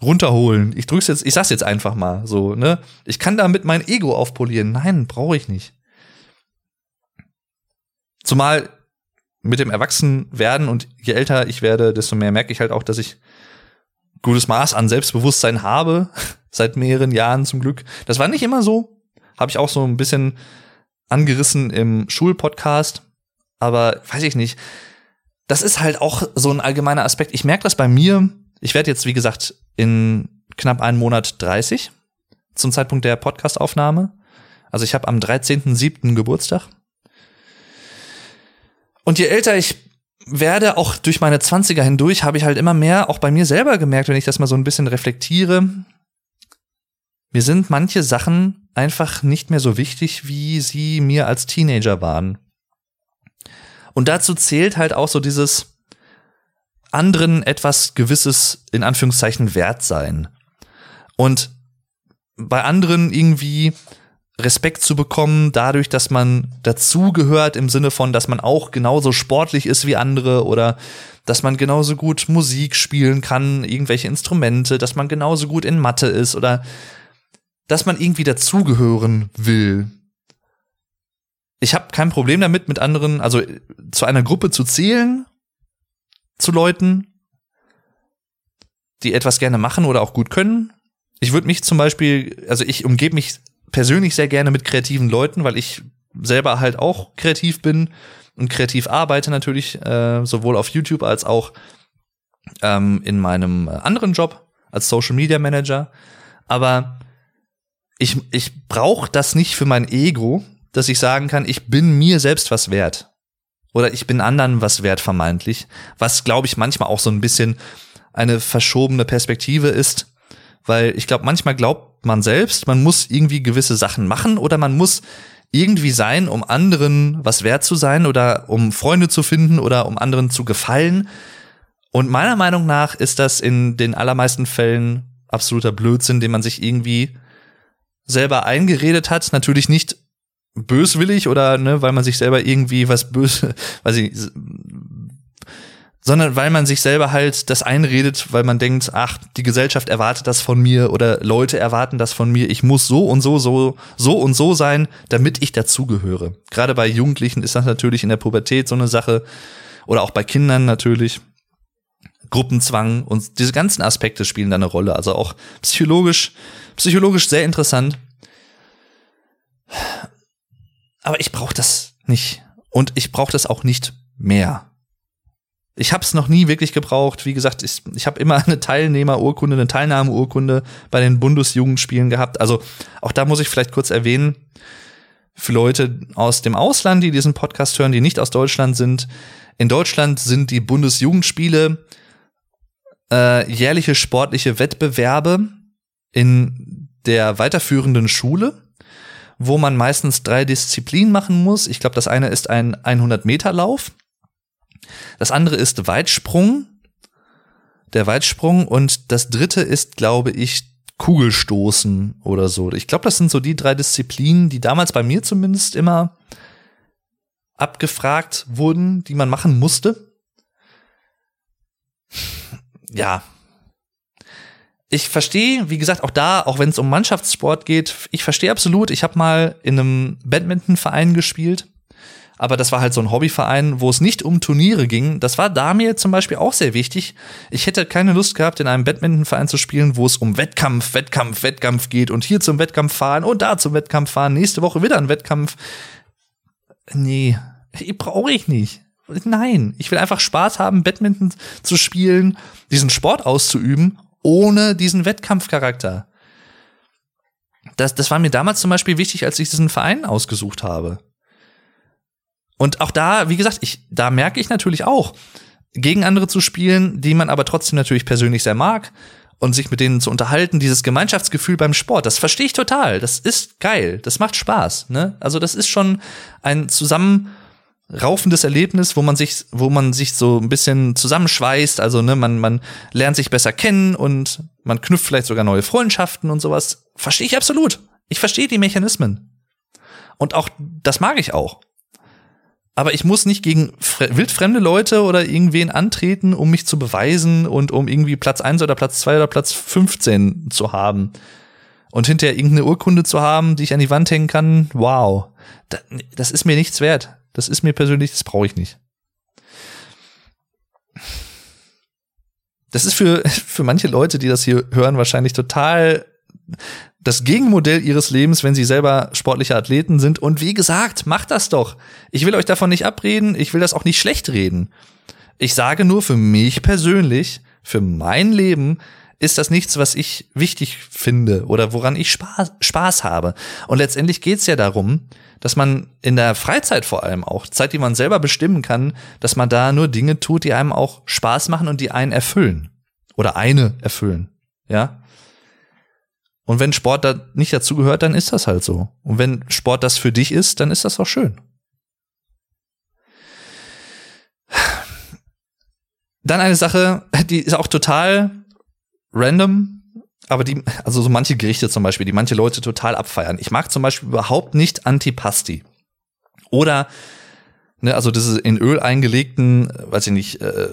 runterholen. Ich drück's jetzt, ich sag's jetzt einfach mal so, ne? Ich kann damit mein Ego aufpolieren. Nein, brauche ich nicht. Zumal mit dem Erwachsenwerden und je älter ich werde, desto mehr merke ich halt auch, dass ich gutes Maß an Selbstbewusstsein habe, (laughs) seit mehreren Jahren zum Glück. Das war nicht immer so, habe ich auch so ein bisschen angerissen im Schulpodcast, aber weiß ich nicht. Das ist halt auch so ein allgemeiner Aspekt. Ich merke das bei mir. Ich werde jetzt, wie gesagt, in knapp einem Monat 30 zum Zeitpunkt der Podcastaufnahme. Also ich habe am 13.07. Geburtstag. Und je älter ich werde, auch durch meine Zwanziger hindurch, habe ich halt immer mehr auch bei mir selber gemerkt, wenn ich das mal so ein bisschen reflektiere, mir sind manche Sachen einfach nicht mehr so wichtig, wie sie mir als Teenager waren. Und dazu zählt halt auch so dieses anderen etwas gewisses, in Anführungszeichen, wert sein. Und bei anderen irgendwie Respekt zu bekommen, dadurch, dass man dazugehört im Sinne von, dass man auch genauso sportlich ist wie andere oder dass man genauso gut Musik spielen kann, irgendwelche Instrumente, dass man genauso gut in Mathe ist oder dass man irgendwie dazugehören will. Ich habe kein Problem damit, mit anderen, also zu einer Gruppe zu zählen, zu Leuten, die etwas gerne machen oder auch gut können. Ich würde mich zum Beispiel, also ich umgebe mich persönlich sehr gerne mit kreativen Leuten, weil ich selber halt auch kreativ bin und kreativ arbeite natürlich, äh, sowohl auf YouTube als auch ähm, in meinem anderen Job als Social Media Manager. Aber ich, ich brauche das nicht für mein Ego, dass ich sagen kann, ich bin mir selbst was wert. Oder ich bin anderen was wert, vermeintlich. Was, glaube ich, manchmal auch so ein bisschen eine verschobene Perspektive ist. Weil ich glaube, manchmal glaubt man selbst, man muss irgendwie gewisse Sachen machen oder man muss irgendwie sein, um anderen was wert zu sein oder um Freunde zu finden oder um anderen zu gefallen. Und meiner Meinung nach ist das in den allermeisten Fällen absoluter Blödsinn, den man sich irgendwie selber eingeredet hat. Natürlich nicht böswillig oder ne, weil man sich selber irgendwie was böse, (laughs) weiß ich, sondern weil man sich selber halt das einredet, weil man denkt, ach, die Gesellschaft erwartet das von mir oder Leute erwarten das von mir, ich muss so und so, so, so und so sein, damit ich dazugehöre. Gerade bei Jugendlichen ist das natürlich in der Pubertät so eine Sache oder auch bei Kindern natürlich. Gruppenzwang und diese ganzen Aspekte spielen da eine Rolle. Also auch psychologisch, psychologisch sehr interessant. Aber ich brauche das nicht. Und ich brauche das auch nicht mehr. Ich habe es noch nie wirklich gebraucht. Wie gesagt, ich, ich habe immer (laughs) eine Teilnehmerurkunde, eine Teilnahmeurkunde bei den Bundesjugendspielen gehabt. Also auch da muss ich vielleicht kurz erwähnen, für Leute aus dem Ausland, die diesen Podcast hören, die nicht aus Deutschland sind. In Deutschland sind die Bundesjugendspiele äh, jährliche sportliche Wettbewerbe in der weiterführenden Schule, wo man meistens drei Disziplinen machen muss. Ich glaube, das eine ist ein 100-Meter-Lauf. Das andere ist Weitsprung, der Weitsprung und das dritte ist, glaube ich, Kugelstoßen oder so. Ich glaube, das sind so die drei Disziplinen, die damals bei mir zumindest immer abgefragt wurden, die man machen musste. Ja, ich verstehe, wie gesagt, auch da, auch wenn es um Mannschaftssport geht, ich verstehe absolut. Ich habe mal in einem Badmintonverein gespielt, aber das war halt so ein Hobbyverein, wo es nicht um Turniere ging. Das war da mir zum Beispiel auch sehr wichtig. Ich hätte keine Lust gehabt, in einem Badmintonverein zu spielen, wo es um Wettkampf, Wettkampf, Wettkampf geht und hier zum Wettkampf fahren und da zum Wettkampf fahren, nächste Woche wieder ein Wettkampf. Nee, brauche ich nicht. Nein, ich will einfach Spaß haben, Badminton zu spielen, diesen Sport auszuüben ohne diesen Wettkampfcharakter. Das, das war mir damals zum Beispiel wichtig, als ich diesen Verein ausgesucht habe. Und auch da, wie gesagt, ich, da merke ich natürlich auch, gegen andere zu spielen, die man aber trotzdem natürlich persönlich sehr mag und sich mit denen zu unterhalten, dieses Gemeinschaftsgefühl beim Sport, das verstehe ich total. Das ist geil. Das macht Spaß, ne? Also das ist schon ein zusammen raufendes Erlebnis, wo man sich, wo man sich so ein bisschen zusammenschweißt. Also, ne, man, man lernt sich besser kennen und man knüpft vielleicht sogar neue Freundschaften und sowas. Verstehe ich absolut. Ich verstehe die Mechanismen. Und auch, das mag ich auch. Aber ich muss nicht gegen wildfremde Leute oder irgendwen antreten, um mich zu beweisen und um irgendwie Platz eins oder Platz zwei oder Platz 15 zu haben. Und hinterher irgendeine Urkunde zu haben, die ich an die Wand hängen kann. Wow. Das ist mir nichts wert. Das ist mir persönlich, das brauche ich nicht. Das ist für, (laughs) für manche Leute, die das hier hören, wahrscheinlich total das Gegenmodell ihres Lebens, wenn sie selber sportliche Athleten sind. Und wie gesagt, macht das doch. Ich will euch davon nicht abreden, ich will das auch nicht schlecht reden. Ich sage nur für mich persönlich, für mein Leben, ist das nichts, was ich wichtig finde oder woran ich Spaß, Spaß habe. Und letztendlich geht's ja darum, dass man in der Freizeit vor allem auch, Zeit, die man selber bestimmen kann, dass man da nur Dinge tut, die einem auch Spaß machen und die einen erfüllen. Oder eine erfüllen. Ja. Und wenn Sport da nicht dazu gehört, dann ist das halt so. Und wenn Sport das für dich ist, dann ist das auch schön. Dann eine Sache, die ist auch total random, aber die, also so manche Gerichte zum Beispiel, die manche Leute total abfeiern. Ich mag zum Beispiel überhaupt nicht Antipasti. Oder, ne, also diese in Öl eingelegten, weiß ich nicht, äh,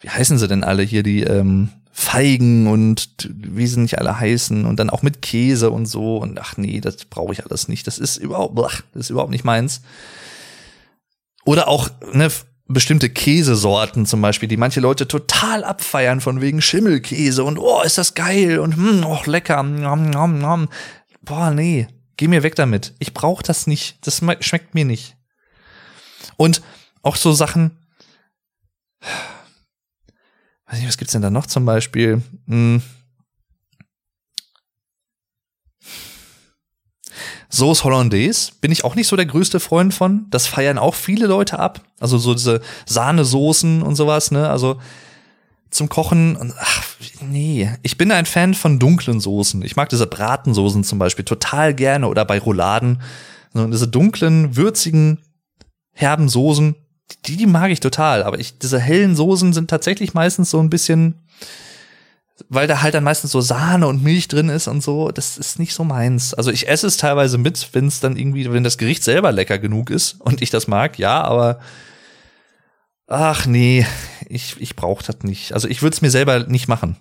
wie heißen sie denn alle hier, die ähm, Feigen und wie sie nicht alle heißen und dann auch mit Käse und so und ach nee, das brauche ich alles nicht. Das ist überhaupt, das ist überhaupt nicht meins. Oder auch, ne, bestimmte Käsesorten zum Beispiel, die manche Leute total abfeiern von wegen Schimmelkäse und oh, ist das geil und hm, oh, lecker. Nom, nom, nom. Boah, nee, geh mir weg damit. Ich brauch das nicht. Das schmeckt mir nicht. Und auch so Sachen, weiß nicht, was gibt's denn da noch zum Beispiel? Hm, Sauce Hollandaise bin ich auch nicht so der größte Freund von. Das feiern auch viele Leute ab. Also so diese Sahnesoßen und sowas, ne? Also zum Kochen. Ach, nee. Ich bin ein Fan von dunklen Soßen. Ich mag diese Bratensoßen zum Beispiel total gerne oder bei Rouladen. So, diese dunklen, würzigen, herben Soßen, die, die mag ich total. Aber ich, diese hellen Soßen sind tatsächlich meistens so ein bisschen weil da halt dann meistens so Sahne und Milch drin ist und so, das ist nicht so meins. Also ich esse es teilweise mit, wenn es dann irgendwie, wenn das Gericht selber lecker genug ist und ich das mag, ja, aber ach nee, ich, ich brauche das nicht. Also ich würde es mir selber nicht machen.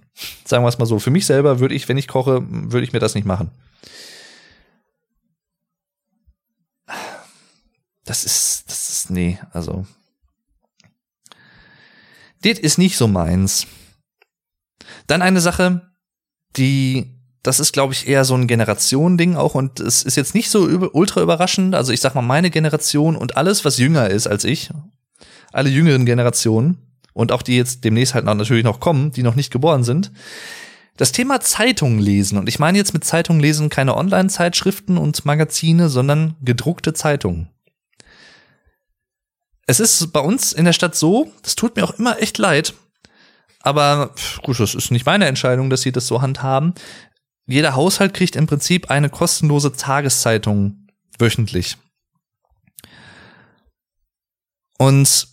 Sagen wir es mal so. Für mich selber würde ich, wenn ich koche, würde ich mir das nicht machen. Das ist, das ist, nee, also. Das ist nicht so meins. Dann eine Sache, die, das ist, glaube ich, eher so ein Generationending auch und es ist jetzt nicht so ultra überraschend. Also ich sag mal, meine Generation und alles, was jünger ist als ich, alle jüngeren Generationen und auch die jetzt demnächst halt noch, natürlich noch kommen, die noch nicht geboren sind, das Thema Zeitungen lesen. Und ich meine jetzt mit Zeitungen lesen keine Online-Zeitschriften und Magazine, sondern gedruckte Zeitungen. Es ist bei uns in der Stadt so, das tut mir auch immer echt leid, aber gut, das ist nicht meine Entscheidung, dass sie das so handhaben. Jeder Haushalt kriegt im Prinzip eine kostenlose Tageszeitung wöchentlich. Und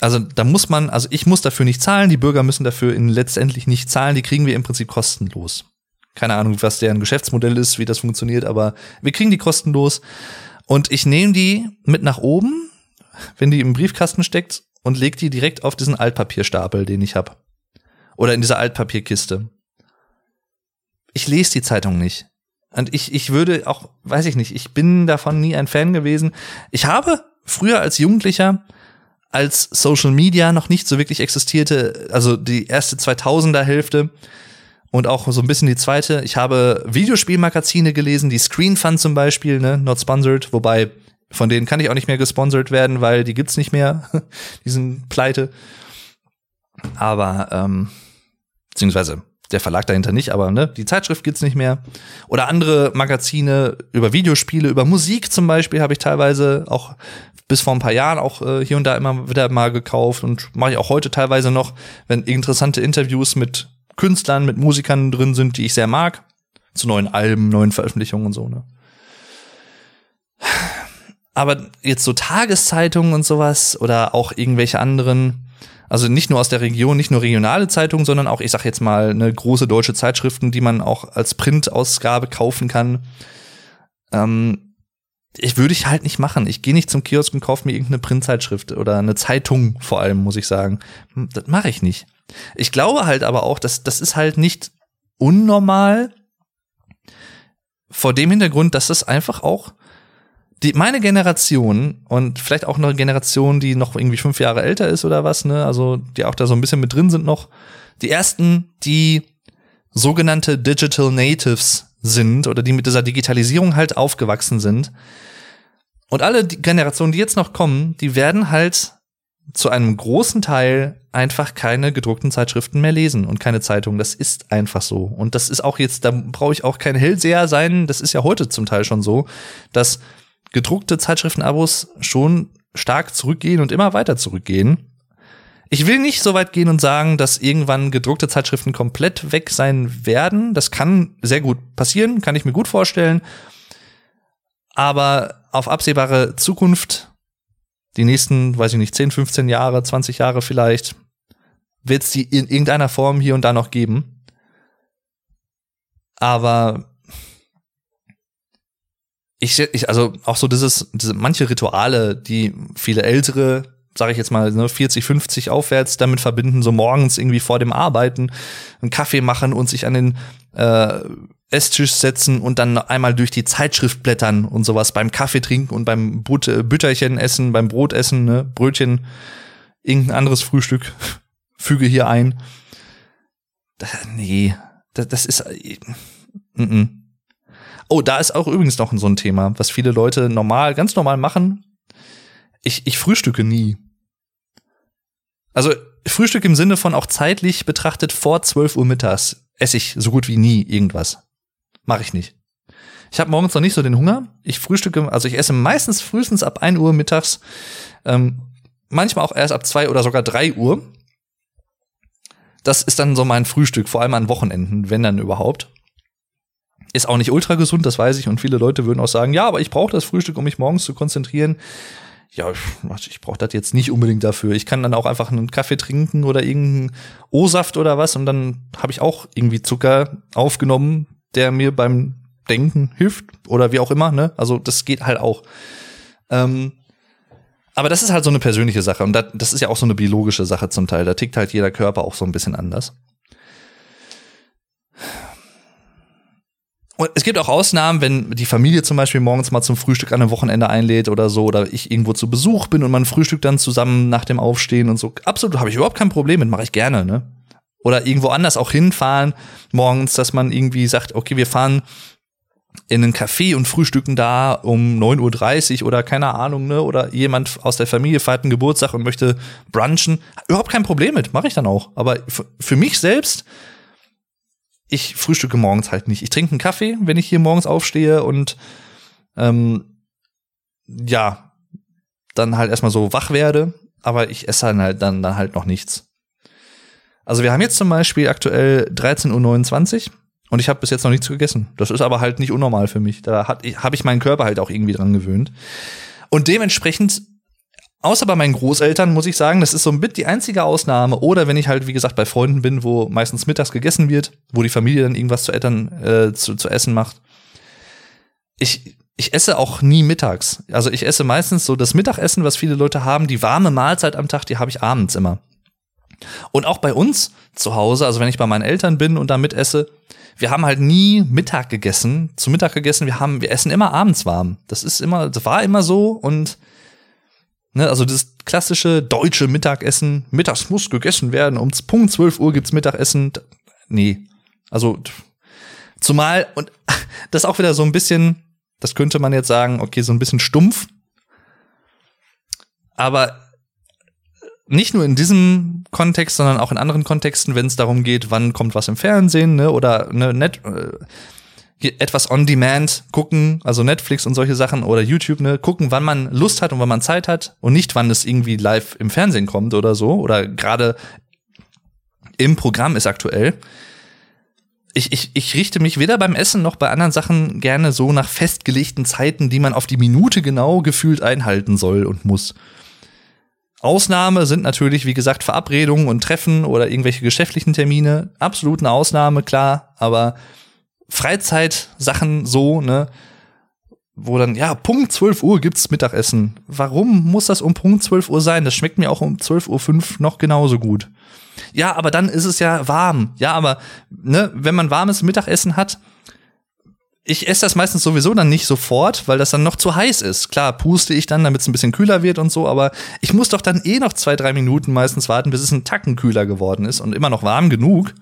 also da muss man, also ich muss dafür nicht zahlen, die Bürger müssen dafür in letztendlich nicht zahlen, die kriegen wir im Prinzip kostenlos. Keine Ahnung, was deren Geschäftsmodell ist, wie das funktioniert, aber wir kriegen die kostenlos und ich nehme die mit nach oben, wenn die im Briefkasten steckt und leg die direkt auf diesen Altpapierstapel, den ich hab. Oder in dieser Altpapierkiste. Ich lese die Zeitung nicht. Und ich, ich würde auch, weiß ich nicht, ich bin davon nie ein Fan gewesen. Ich habe früher als Jugendlicher, als Social Media noch nicht so wirklich existierte, also die erste 2000er Hälfte und auch so ein bisschen die zweite, ich habe Videospielmagazine gelesen, die Screen Fun zum Beispiel, ne, not sponsored, wobei von denen kann ich auch nicht mehr gesponsert werden, weil die gibt's nicht mehr, (laughs) die sind pleite. Aber, ähm, beziehungsweise der Verlag dahinter nicht, aber ne, die Zeitschrift gibt's nicht mehr. Oder andere Magazine über Videospiele, über Musik zum Beispiel habe ich teilweise auch bis vor ein paar Jahren auch äh, hier und da immer wieder mal gekauft und mache ich auch heute teilweise noch, wenn interessante Interviews mit Künstlern, mit Musikern drin sind, die ich sehr mag, zu neuen Alben, neuen Veröffentlichungen und so. Ne? Aber jetzt so Tageszeitungen und sowas oder auch irgendwelche anderen also nicht nur aus der Region, nicht nur regionale Zeitungen, sondern auch, ich sag jetzt mal, eine große deutsche Zeitschriften, die man auch als Printausgabe kaufen kann. Ähm, ich würde ich halt nicht machen. Ich gehe nicht zum Kiosk und kaufe mir irgendeine Printzeitschrift oder eine Zeitung vor allem, muss ich sagen. Hm, das mache ich nicht. Ich glaube halt aber auch, dass das ist halt nicht unnormal vor dem Hintergrund, dass es einfach auch die, meine Generation und vielleicht auch eine Generation, die noch irgendwie fünf Jahre älter ist oder was, ne, also die auch da so ein bisschen mit drin sind noch, die ersten, die sogenannte Digital Natives sind oder die mit dieser Digitalisierung halt aufgewachsen sind. Und alle die Generationen, die jetzt noch kommen, die werden halt zu einem großen Teil einfach keine gedruckten Zeitschriften mehr lesen und keine Zeitungen. Das ist einfach so. Und das ist auch jetzt, da brauche ich auch kein Hellseher sein. Das ist ja heute zum Teil schon so, dass gedruckte Zeitschriftenabos schon stark zurückgehen und immer weiter zurückgehen. Ich will nicht so weit gehen und sagen, dass irgendwann gedruckte Zeitschriften komplett weg sein werden. Das kann sehr gut passieren, kann ich mir gut vorstellen. Aber auf absehbare Zukunft, die nächsten, weiß ich nicht, 10, 15 Jahre, 20 Jahre vielleicht, wird es die in irgendeiner Form hier und da noch geben. Aber ich, ich also auch so dieses, diese manche Rituale, die viele ältere, sage ich jetzt mal, ne, 40, 50 aufwärts damit verbinden, so morgens irgendwie vor dem Arbeiten einen Kaffee machen und sich an den äh, Esstisch setzen und dann einmal durch die Zeitschrift blättern und sowas beim Kaffee trinken und beim But äh, Bütterchen essen, beim Brot essen, ne, Brötchen, irgendein anderes Frühstück (laughs) füge hier ein. Da, nee, das, das ist äh, mm -mm. Oh, da ist auch übrigens noch so ein Thema, was viele Leute normal, ganz normal machen. Ich, ich frühstücke nie. Also Frühstück im Sinne von auch zeitlich betrachtet vor 12 Uhr mittags esse ich so gut wie nie irgendwas. Mache ich nicht. Ich habe morgens noch nicht so den Hunger. Ich frühstücke, also ich esse meistens frühestens ab 1 Uhr mittags, ähm, manchmal auch erst ab 2 oder sogar 3 Uhr. Das ist dann so mein Frühstück, vor allem an Wochenenden, wenn dann überhaupt. Ist auch nicht ultra gesund, das weiß ich. Und viele Leute würden auch sagen, ja, aber ich brauche das Frühstück, um mich morgens zu konzentrieren. Ja, ich brauche das jetzt nicht unbedingt dafür. Ich kann dann auch einfach einen Kaffee trinken oder irgendeinen O-Saft oder was und dann habe ich auch irgendwie Zucker aufgenommen, der mir beim Denken hilft oder wie auch immer. Ne? Also das geht halt auch. Ähm, aber das ist halt so eine persönliche Sache und das, das ist ja auch so eine biologische Sache zum Teil. Da tickt halt jeder Körper auch so ein bisschen anders. Und es gibt auch Ausnahmen, wenn die Familie zum Beispiel morgens mal zum Frühstück an einem Wochenende einlädt oder so, oder ich irgendwo zu Besuch bin und man frühstückt dann zusammen nach dem Aufstehen und so. Absolut, habe ich überhaupt kein Problem mit, mache ich gerne, ne? Oder irgendwo anders auch hinfahren morgens, dass man irgendwie sagt, okay, wir fahren in einen Café und frühstücken da um 9.30 Uhr oder keine Ahnung, ne? Oder jemand aus der Familie feiert einen Geburtstag und möchte brunchen. Überhaupt kein Problem mit, mache ich dann auch. Aber für mich selbst ich frühstücke morgens halt nicht. Ich trinke einen Kaffee, wenn ich hier morgens aufstehe und ähm, ja, dann halt erstmal so wach werde, aber ich esse halt dann, dann halt noch nichts. Also wir haben jetzt zum Beispiel aktuell 13.29 Uhr und ich habe bis jetzt noch nichts gegessen. Das ist aber halt nicht unnormal für mich. Da habe ich meinen Körper halt auch irgendwie dran gewöhnt. Und dementsprechend Außer bei meinen Großeltern muss ich sagen, das ist so ein bisschen die einzige Ausnahme. Oder wenn ich halt, wie gesagt, bei Freunden bin, wo meistens mittags gegessen wird, wo die Familie dann irgendwas zu, Eltern, äh, zu, zu essen macht. Ich, ich esse auch nie mittags. Also ich esse meistens so das Mittagessen, was viele Leute haben, die warme Mahlzeit am Tag, die habe ich abends immer. Und auch bei uns zu Hause, also wenn ich bei meinen Eltern bin und da mitesse, wir haben halt nie Mittag gegessen, zu Mittag gegessen, wir haben, wir essen immer abends warm. Das ist immer, das war immer so und ne, also das klassische deutsche Mittagessen, mittags muss gegessen werden, um Punkt 12 Uhr gibt's Mittagessen. Nee. Also zumal und (laughs) das auch wieder so ein bisschen, das könnte man jetzt sagen, okay, so ein bisschen stumpf. Aber nicht nur in diesem Kontext, sondern auch in anderen Kontexten, wenn es darum geht, wann kommt was im Fernsehen, ne, oder ne, net, äh, etwas on demand gucken, also Netflix und solche Sachen oder YouTube, ne, gucken, wann man Lust hat und wann man Zeit hat und nicht, wann es irgendwie live im Fernsehen kommt oder so oder gerade im Programm ist aktuell. Ich, ich, ich richte mich weder beim Essen noch bei anderen Sachen gerne so nach festgelegten Zeiten, die man auf die Minute genau gefühlt einhalten soll und muss. Ausnahme sind natürlich, wie gesagt, Verabredungen und Treffen oder irgendwelche geschäftlichen Termine. Absolut eine Ausnahme, klar, aber Freizeitsachen so, ne, wo dann, ja, Punkt 12 Uhr gibt's Mittagessen. Warum muss das um Punkt 12 Uhr sein? Das schmeckt mir auch um 12.05 Uhr noch genauso gut. Ja, aber dann ist es ja warm. Ja, aber, ne, wenn man warmes Mittagessen hat, ich esse das meistens sowieso dann nicht sofort, weil das dann noch zu heiß ist. Klar, puste ich dann, damit es ein bisschen kühler wird und so, aber ich muss doch dann eh noch zwei, drei Minuten meistens warten, bis es ein Tacken kühler geworden ist und immer noch warm genug.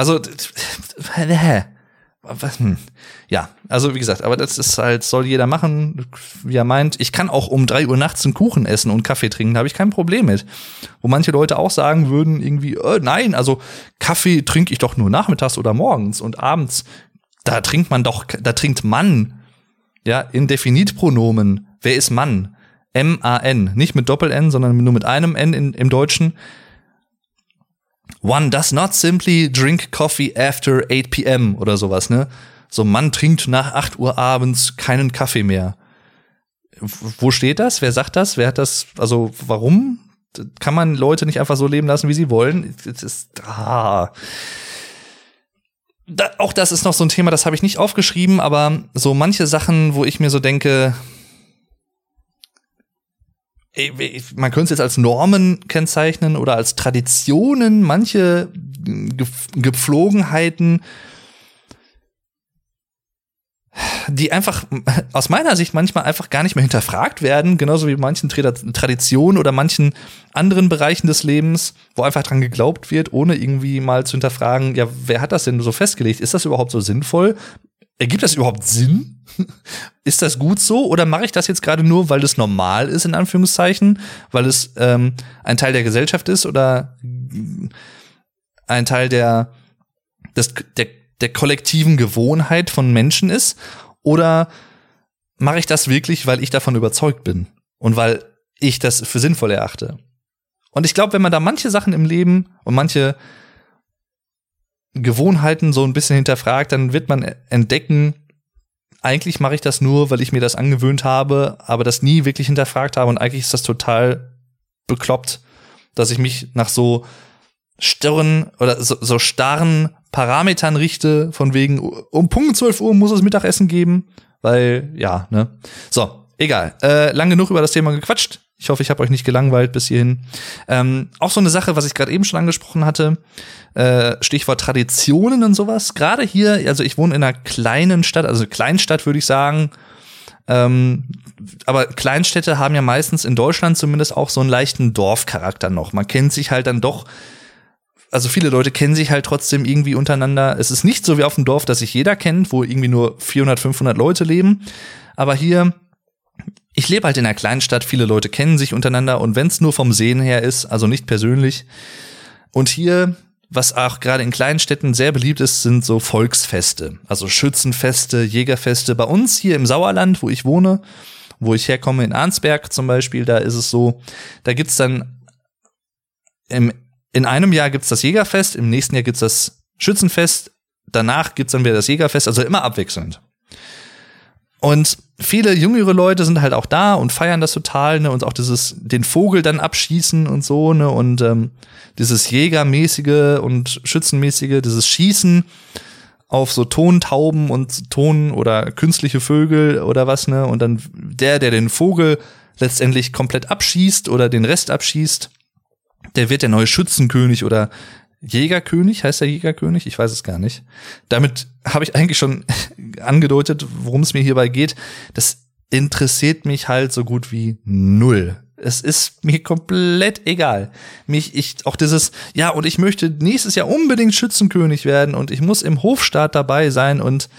Also, hm. ja, also wie gesagt, aber das ist halt, soll jeder machen, wie er meint. Ich kann auch um drei Uhr nachts einen Kuchen essen und Kaffee trinken, da habe ich kein Problem mit. Wo manche Leute auch sagen würden, irgendwie, äh, nein, also Kaffee trinke ich doch nur nachmittags oder morgens und abends da trinkt man doch, da trinkt Mann, ja, in Definitpronomen. Wer ist Mann? M-A-N, nicht mit Doppel-N, sondern nur mit einem N in, im Deutschen. One does not simply drink coffee after 8 p.m. oder sowas, ne? So, Mann trinkt nach 8 Uhr abends keinen Kaffee mehr. Wo steht das? Wer sagt das? Wer hat das? Also, warum? Kann man Leute nicht einfach so leben lassen, wie sie wollen? Das ist, ah da, auch das ist noch so ein Thema, das habe ich nicht aufgeschrieben, aber so manche Sachen, wo ich mir so denke, man könnte es jetzt als Normen kennzeichnen oder als Traditionen, manche Gepflogenheiten, die einfach (laughs) aus meiner Sicht manchmal einfach gar nicht mehr hinterfragt werden, genauso wie manchen Traditionen oder manchen anderen Bereichen des Lebens, wo einfach dran geglaubt wird, ohne irgendwie mal zu hinterfragen, ja, wer hat das denn so festgelegt? Ist das überhaupt so sinnvoll? Ergibt das überhaupt Sinn? (laughs) ist das gut so? Oder mache ich das jetzt gerade nur, weil es normal ist, in Anführungszeichen, weil es ähm, ein Teil der Gesellschaft ist oder ein Teil der, des, der der kollektiven Gewohnheit von Menschen ist? Oder mache ich das wirklich, weil ich davon überzeugt bin und weil ich das für sinnvoll erachte? Und ich glaube, wenn man da manche Sachen im Leben und manche Gewohnheiten so ein bisschen hinterfragt, dann wird man entdecken, eigentlich mache ich das nur, weil ich mir das angewöhnt habe, aber das nie wirklich hinterfragt habe und eigentlich ist das total bekloppt, dass ich mich nach so stirren oder so, so starren Parametern richte, von wegen, um Punkt 12 Uhr muss es Mittagessen geben, weil, ja, ne. So, egal. Äh, lang genug über das Thema gequatscht. Ich hoffe, ich habe euch nicht gelangweilt bis hierhin. Ähm, auch so eine Sache, was ich gerade eben schon angesprochen hatte, äh, Stichwort Traditionen und sowas. Gerade hier, also ich wohne in einer kleinen Stadt, also Kleinstadt würde ich sagen. Ähm, aber Kleinstädte haben ja meistens in Deutschland zumindest auch so einen leichten Dorfcharakter noch. Man kennt sich halt dann doch also viele Leute kennen sich halt trotzdem irgendwie untereinander. Es ist nicht so wie auf dem Dorf, dass sich jeder kennt, wo irgendwie nur 400, 500 Leute leben. Aber hier, ich lebe halt in einer kleinen Stadt, viele Leute kennen sich untereinander und wenn es nur vom Sehen her ist, also nicht persönlich. Und hier, was auch gerade in kleinen Städten sehr beliebt ist, sind so Volksfeste, also Schützenfeste, Jägerfeste. Bei uns hier im Sauerland, wo ich wohne, wo ich herkomme, in Arnsberg zum Beispiel, da ist es so, da gibt's dann im in einem Jahr gibt's das Jägerfest, im nächsten Jahr gibt's das Schützenfest, danach gibt's dann wieder das Jägerfest, also immer abwechselnd. Und viele jüngere Leute sind halt auch da und feiern das total, ne, und auch dieses, den Vogel dann abschießen und so, ne, und ähm, dieses Jägermäßige und Schützenmäßige, dieses Schießen auf so Tontauben und Ton oder künstliche Vögel oder was, ne? Und dann der, der den Vogel letztendlich komplett abschießt oder den Rest abschießt, der wird der neue Schützenkönig oder Jägerkönig, heißt der Jägerkönig? Ich weiß es gar nicht. Damit habe ich eigentlich schon (laughs) angedeutet, worum es mir hierbei geht. Das interessiert mich halt so gut wie null. Es ist mir komplett egal. Mich, ich, auch dieses, ja, und ich möchte nächstes Jahr unbedingt Schützenkönig werden und ich muss im Hofstaat dabei sein und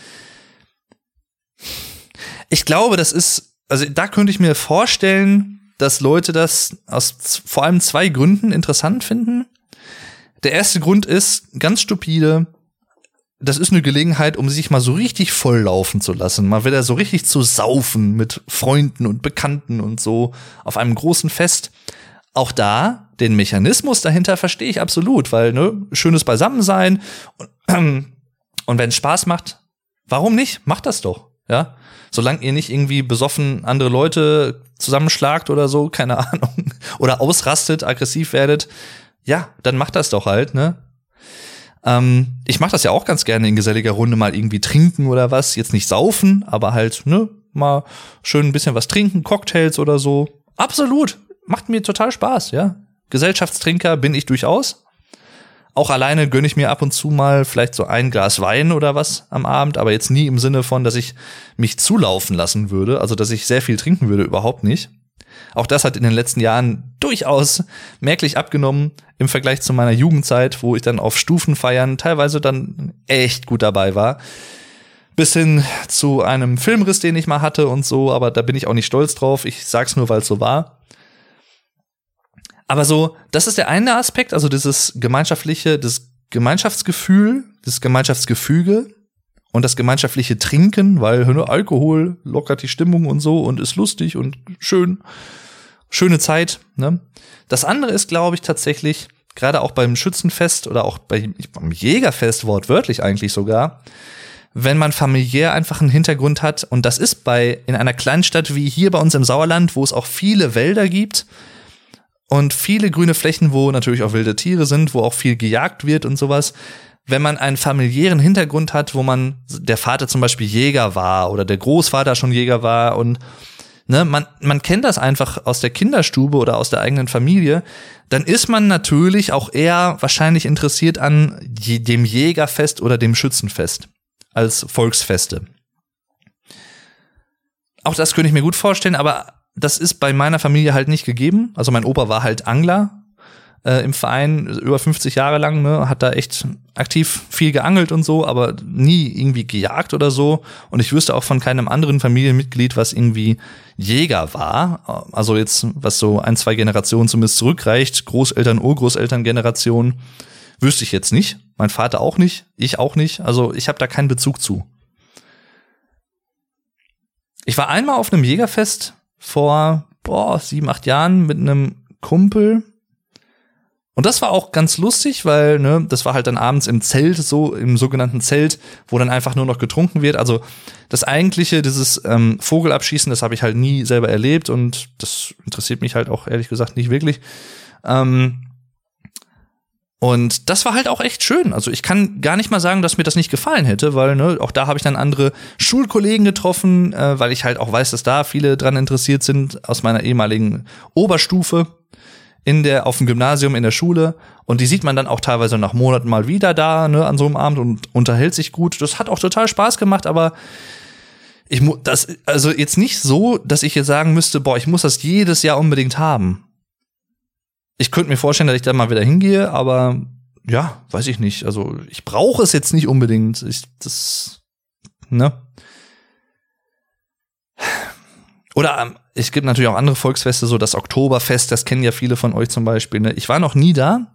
ich glaube, das ist, also da könnte ich mir vorstellen, dass Leute das aus vor allem zwei Gründen interessant finden. Der erste Grund ist ganz stupide. Das ist eine Gelegenheit, um sich mal so richtig volllaufen zu lassen, mal wieder so richtig zu saufen mit Freunden und Bekannten und so auf einem großen Fest. Auch da, den Mechanismus dahinter verstehe ich absolut, weil, ne, schönes Beisammensein und, (clears throat) und wenn es Spaß macht, warum nicht? Macht das doch, ja. Solange ihr nicht irgendwie besoffen andere Leute zusammenschlagt oder so, keine (laughs) Ahnung, oder ausrastet, aggressiv werdet, ja, dann macht das doch halt, ne? Ähm, ich mache das ja auch ganz gerne in geselliger Runde mal irgendwie trinken oder was. Jetzt nicht saufen, aber halt, ne, mal schön ein bisschen was trinken, Cocktails oder so. Absolut. Macht mir total Spaß, ja. Gesellschaftstrinker bin ich durchaus. Auch alleine gönne ich mir ab und zu mal vielleicht so ein Glas Wein oder was am Abend, aber jetzt nie im Sinne von, dass ich mich zulaufen lassen würde, also dass ich sehr viel trinken würde, überhaupt nicht. Auch das hat in den letzten Jahren durchaus merklich abgenommen im Vergleich zu meiner Jugendzeit, wo ich dann auf Stufenfeiern teilweise dann echt gut dabei war. Bis hin zu einem Filmriss, den ich mal hatte und so, aber da bin ich auch nicht stolz drauf. Ich sag's nur, weil es so war. Aber so, das ist der eine Aspekt, also dieses gemeinschaftliche, das Gemeinschaftsgefühl, das Gemeinschaftsgefüge und das gemeinschaftliche Trinken, weil ne, Alkohol lockert die Stimmung und so und ist lustig und schön, schöne Zeit. Ne? Das andere ist, glaube ich, tatsächlich, gerade auch beim Schützenfest oder auch bei, beim Jägerfest, wortwörtlich eigentlich sogar, wenn man familiär einfach einen Hintergrund hat. Und das ist bei, in einer Kleinstadt wie hier bei uns im Sauerland, wo es auch viele Wälder gibt und viele grüne Flächen, wo natürlich auch wilde Tiere sind, wo auch viel gejagt wird und sowas wenn man einen familiären Hintergrund hat, wo man der Vater zum Beispiel Jäger war oder der Großvater schon Jäger war und ne, man, man kennt das einfach aus der Kinderstube oder aus der eigenen Familie, dann ist man natürlich auch eher wahrscheinlich interessiert an dem Jägerfest oder dem Schützenfest als Volksfeste. Auch das könnte ich mir gut vorstellen, aber das ist bei meiner Familie halt nicht gegeben. Also mein Opa war halt Angler äh, im Verein über 50 Jahre lang, ne, hat da echt aktiv viel geangelt und so, aber nie irgendwie gejagt oder so. Und ich wüsste auch von keinem anderen Familienmitglied, was irgendwie Jäger war. Also jetzt, was so ein, zwei Generationen zumindest zurückreicht, Großeltern, Urgroßeltern-Generation, wüsste ich jetzt nicht. Mein Vater auch nicht, ich auch nicht. Also ich habe da keinen Bezug zu. Ich war einmal auf einem Jägerfest vor boah, sieben, acht Jahren mit einem Kumpel, und das war auch ganz lustig, weil ne, das war halt dann abends im Zelt, so im sogenannten Zelt, wo dann einfach nur noch getrunken wird. Also das eigentliche, dieses ähm, Vogelabschießen, das habe ich halt nie selber erlebt und das interessiert mich halt auch ehrlich gesagt nicht wirklich. Ähm, und das war halt auch echt schön. Also ich kann gar nicht mal sagen, dass mir das nicht gefallen hätte, weil ne, auch da habe ich dann andere Schulkollegen getroffen, äh, weil ich halt auch weiß, dass da viele dran interessiert sind aus meiner ehemaligen Oberstufe in der, auf dem Gymnasium, in der Schule. Und die sieht man dann auch teilweise nach Monaten mal wieder da, ne, an so einem Abend und unterhält sich gut. Das hat auch total Spaß gemacht, aber ich muss das, also jetzt nicht so, dass ich jetzt sagen müsste, boah, ich muss das jedes Jahr unbedingt haben. Ich könnte mir vorstellen, dass ich da mal wieder hingehe, aber ja, weiß ich nicht. Also ich brauche es jetzt nicht unbedingt. Ich, das, ne? Oder es gibt natürlich auch andere Volksfeste, so das Oktoberfest, das kennen ja viele von euch zum Beispiel. Ne? Ich war noch nie da.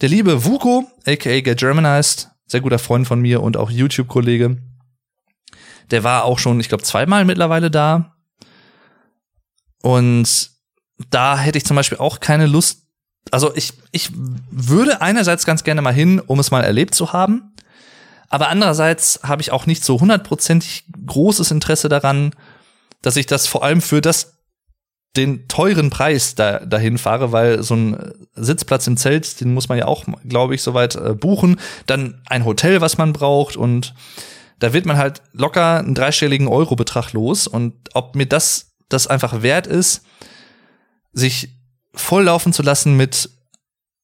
Der liebe Vuko, aka Get Germanized, sehr guter Freund von mir und auch YouTube-Kollege, der war auch schon, ich glaube, zweimal mittlerweile da. Und da hätte ich zum Beispiel auch keine Lust. Also ich, ich würde einerseits ganz gerne mal hin, um es mal erlebt zu haben. Aber andererseits habe ich auch nicht so hundertprozentig großes Interesse daran, dass ich das vor allem für das den teuren Preis da, dahin fahre, weil so ein Sitzplatz im Zelt, den muss man ja auch, glaube ich, soweit äh, buchen. Dann ein Hotel, was man braucht und da wird man halt locker einen dreistelligen Eurobetrag los. Und ob mir das, das einfach wert ist, sich volllaufen zu lassen mit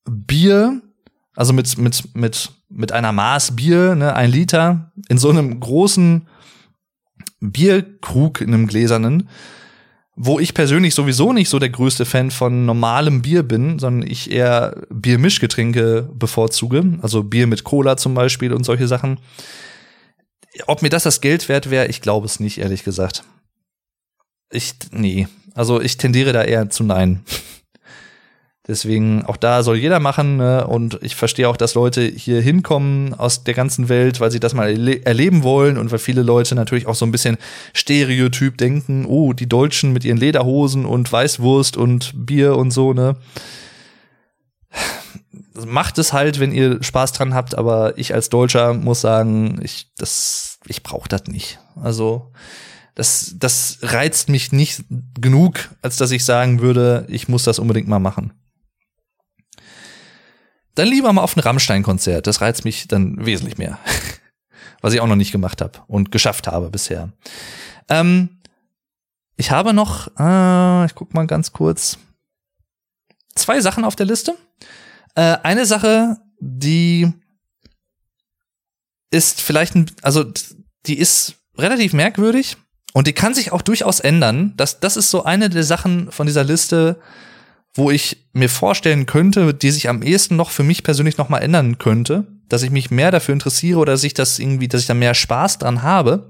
Bier, also mit, mit, mit, mit einer Maß Bier, ne, ein Liter, in so einem großen Bierkrug, in einem gläsernen, wo ich persönlich sowieso nicht so der größte Fan von normalem Bier bin, sondern ich eher Biermischgetränke bevorzuge, also Bier mit Cola zum Beispiel und solche Sachen. Ob mir das das Geld wert wäre, ich glaube es nicht, ehrlich gesagt. Ich, nee. Also ich tendiere da eher zu nein. Deswegen, auch da soll jeder machen. Ne? Und ich verstehe auch, dass Leute hier hinkommen aus der ganzen Welt, weil sie das mal erle erleben wollen und weil viele Leute natürlich auch so ein bisschen Stereotyp denken, oh, die Deutschen mit ihren Lederhosen und Weißwurst und Bier und so, ne? Macht es halt, wenn ihr Spaß dran habt, aber ich als Deutscher muss sagen, ich, das, ich brauche das nicht. Also, das, das reizt mich nicht genug, als dass ich sagen würde, ich muss das unbedingt mal machen. Dann lieber mal auf ein Rammstein-Konzert. Das reizt mich dann wesentlich mehr. (laughs) Was ich auch noch nicht gemacht habe und geschafft habe bisher. Ähm, ich habe noch, äh, ich guck mal ganz kurz, zwei Sachen auf der Liste. Äh, eine Sache, die ist vielleicht, ein, also die ist relativ merkwürdig und die kann sich auch durchaus ändern. Das, das ist so eine der Sachen von dieser Liste, wo ich mir vorstellen könnte, die sich am ehesten noch für mich persönlich noch mal ändern könnte, dass ich mich mehr dafür interessiere oder dass ich das irgendwie, dass ich da mehr Spaß dran habe.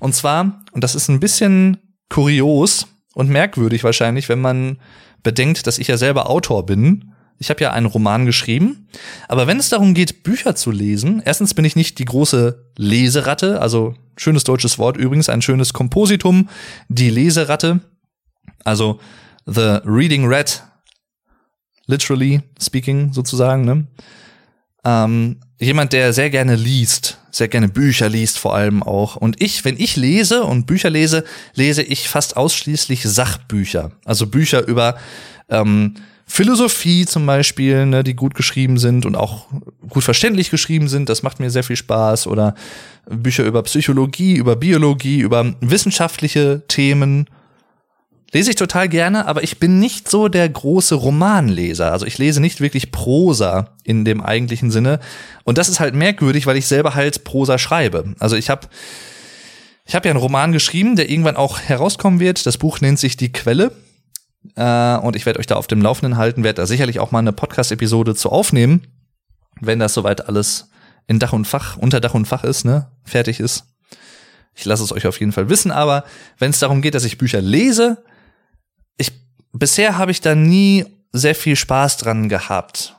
Und zwar, und das ist ein bisschen kurios und merkwürdig wahrscheinlich, wenn man bedenkt, dass ich ja selber Autor bin. Ich habe ja einen Roman geschrieben, aber wenn es darum geht, Bücher zu lesen, erstens bin ich nicht die große Leseratte, also schönes deutsches Wort übrigens, ein schönes Kompositum, die Leseratte. Also The Reading Red, literally speaking sozusagen, ne? Ähm, jemand, der sehr gerne liest, sehr gerne Bücher liest vor allem auch. Und ich, wenn ich lese und Bücher lese, lese ich fast ausschließlich Sachbücher. Also Bücher über ähm, Philosophie zum Beispiel, ne, die gut geschrieben sind und auch gut verständlich geschrieben sind. Das macht mir sehr viel Spaß. Oder Bücher über Psychologie, über Biologie, über wissenschaftliche Themen Lese ich total gerne, aber ich bin nicht so der große Romanleser. Also ich lese nicht wirklich Prosa in dem eigentlichen Sinne. Und das ist halt merkwürdig, weil ich selber halt Prosa schreibe. Also ich habe ich hab ja einen Roman geschrieben, der irgendwann auch herauskommen wird. Das Buch nennt sich Die Quelle. Äh, und ich werde euch da auf dem Laufenden halten, werde da sicherlich auch mal eine Podcast-Episode zu aufnehmen, wenn das soweit alles in Dach und Fach, unter Dach und Fach ist, ne, fertig ist. Ich lasse es euch auf jeden Fall wissen, aber wenn es darum geht, dass ich Bücher lese, bisher habe ich da nie sehr viel Spaß dran gehabt,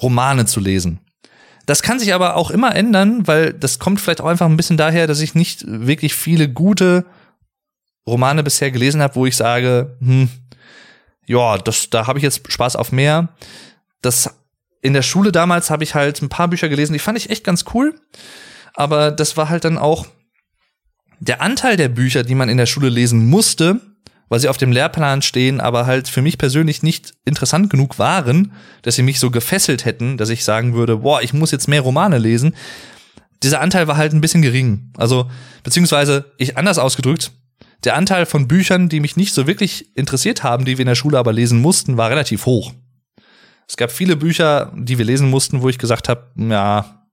Romane zu lesen. Das kann sich aber auch immer ändern, weil das kommt vielleicht auch einfach ein bisschen daher, dass ich nicht wirklich viele gute Romane bisher gelesen habe, wo ich sage, hm, ja, das, da habe ich jetzt Spaß auf mehr. Das in der Schule damals habe ich halt ein paar Bücher gelesen, die fand ich echt ganz cool. Aber das war halt dann auch der Anteil der Bücher, die man in der Schule lesen musste, weil sie auf dem Lehrplan stehen, aber halt für mich persönlich nicht interessant genug waren, dass sie mich so gefesselt hätten, dass ich sagen würde, boah, ich muss jetzt mehr Romane lesen. Dieser Anteil war halt ein bisschen gering. Also, beziehungsweise, ich anders ausgedrückt, der Anteil von Büchern, die mich nicht so wirklich interessiert haben, die wir in der Schule aber lesen mussten, war relativ hoch. Es gab viele Bücher, die wir lesen mussten, wo ich gesagt habe, ja,